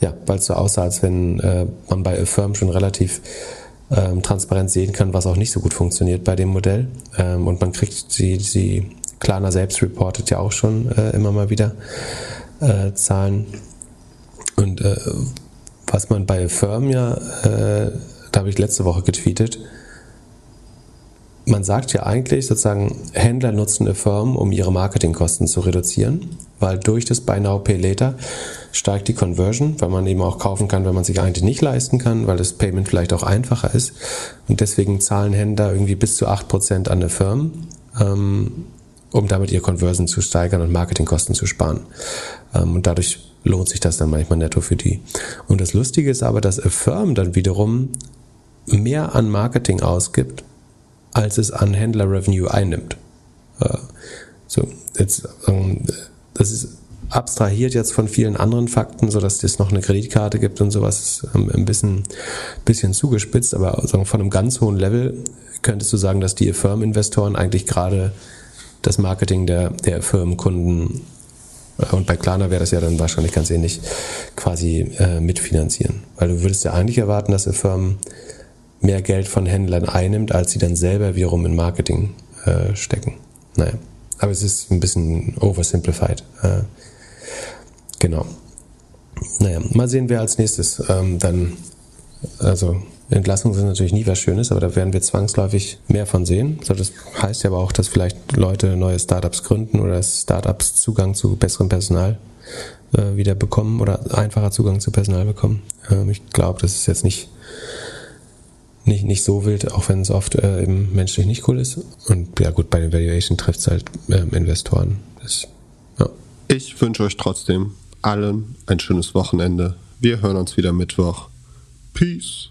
ja, weil es so aussah, als wenn äh, man bei Affirm schon relativ ähm, transparent sehen kann, was auch nicht so gut funktioniert bei dem Modell. Ähm, und man kriegt sie, sie Klarna selbst reportet ja auch schon äh, immer mal wieder äh, Zahlen. Und äh, was man bei Firm ja, äh, da habe ich letzte Woche getweetet, man sagt ja eigentlich sozusagen, Händler nutzen eine Firm, um ihre Marketingkosten zu reduzieren, weil durch das Buy Now Pay Later steigt die Conversion, weil man eben auch kaufen kann, wenn man sich eigentlich nicht leisten kann, weil das Payment vielleicht auch einfacher ist. Und deswegen zahlen Händler irgendwie bis zu 8% an eine Firm. Ähm, um damit ihr Conversion zu steigern und Marketingkosten zu sparen. Ähm, und dadurch lohnt sich das dann manchmal netto für die. Und das Lustige ist aber, dass Affirm dann wiederum mehr an Marketing ausgibt, als es an Händler-Revenue einnimmt. Äh, so, jetzt, ähm, das ist abstrahiert jetzt von vielen anderen Fakten, so dass es noch eine Kreditkarte gibt und sowas, ähm, ein bisschen, bisschen zugespitzt, aber von einem ganz hohen Level könntest du sagen, dass die Firmeninvestoren eigentlich gerade das Marketing der, der Firmenkunden äh, und bei Klarna wäre das ja dann wahrscheinlich ganz ähnlich quasi äh, mitfinanzieren. Weil du würdest ja eigentlich erwarten, dass eine Firma mehr Geld von Händlern einnimmt, als sie dann selber wiederum in Marketing äh, stecken. Naja, aber es ist ein bisschen oversimplified. Äh, genau. Naja, mal sehen, wer als nächstes ähm, dann, also Entlassungen sind natürlich nie was Schönes, aber da werden wir zwangsläufig mehr von sehen. Also das heißt ja aber auch, dass vielleicht Leute neue Startups gründen oder Startups Zugang zu besserem Personal äh, wieder bekommen oder einfacher Zugang zu Personal bekommen. Ähm, ich glaube, das ist jetzt nicht nicht, nicht so wild, auch wenn es oft äh, eben menschlich nicht cool ist. Und ja gut, bei den Valuation trifft es halt ähm, Investoren. Das, ja. Ich wünsche euch trotzdem allen ein schönes Wochenende. Wir hören uns wieder Mittwoch. Peace.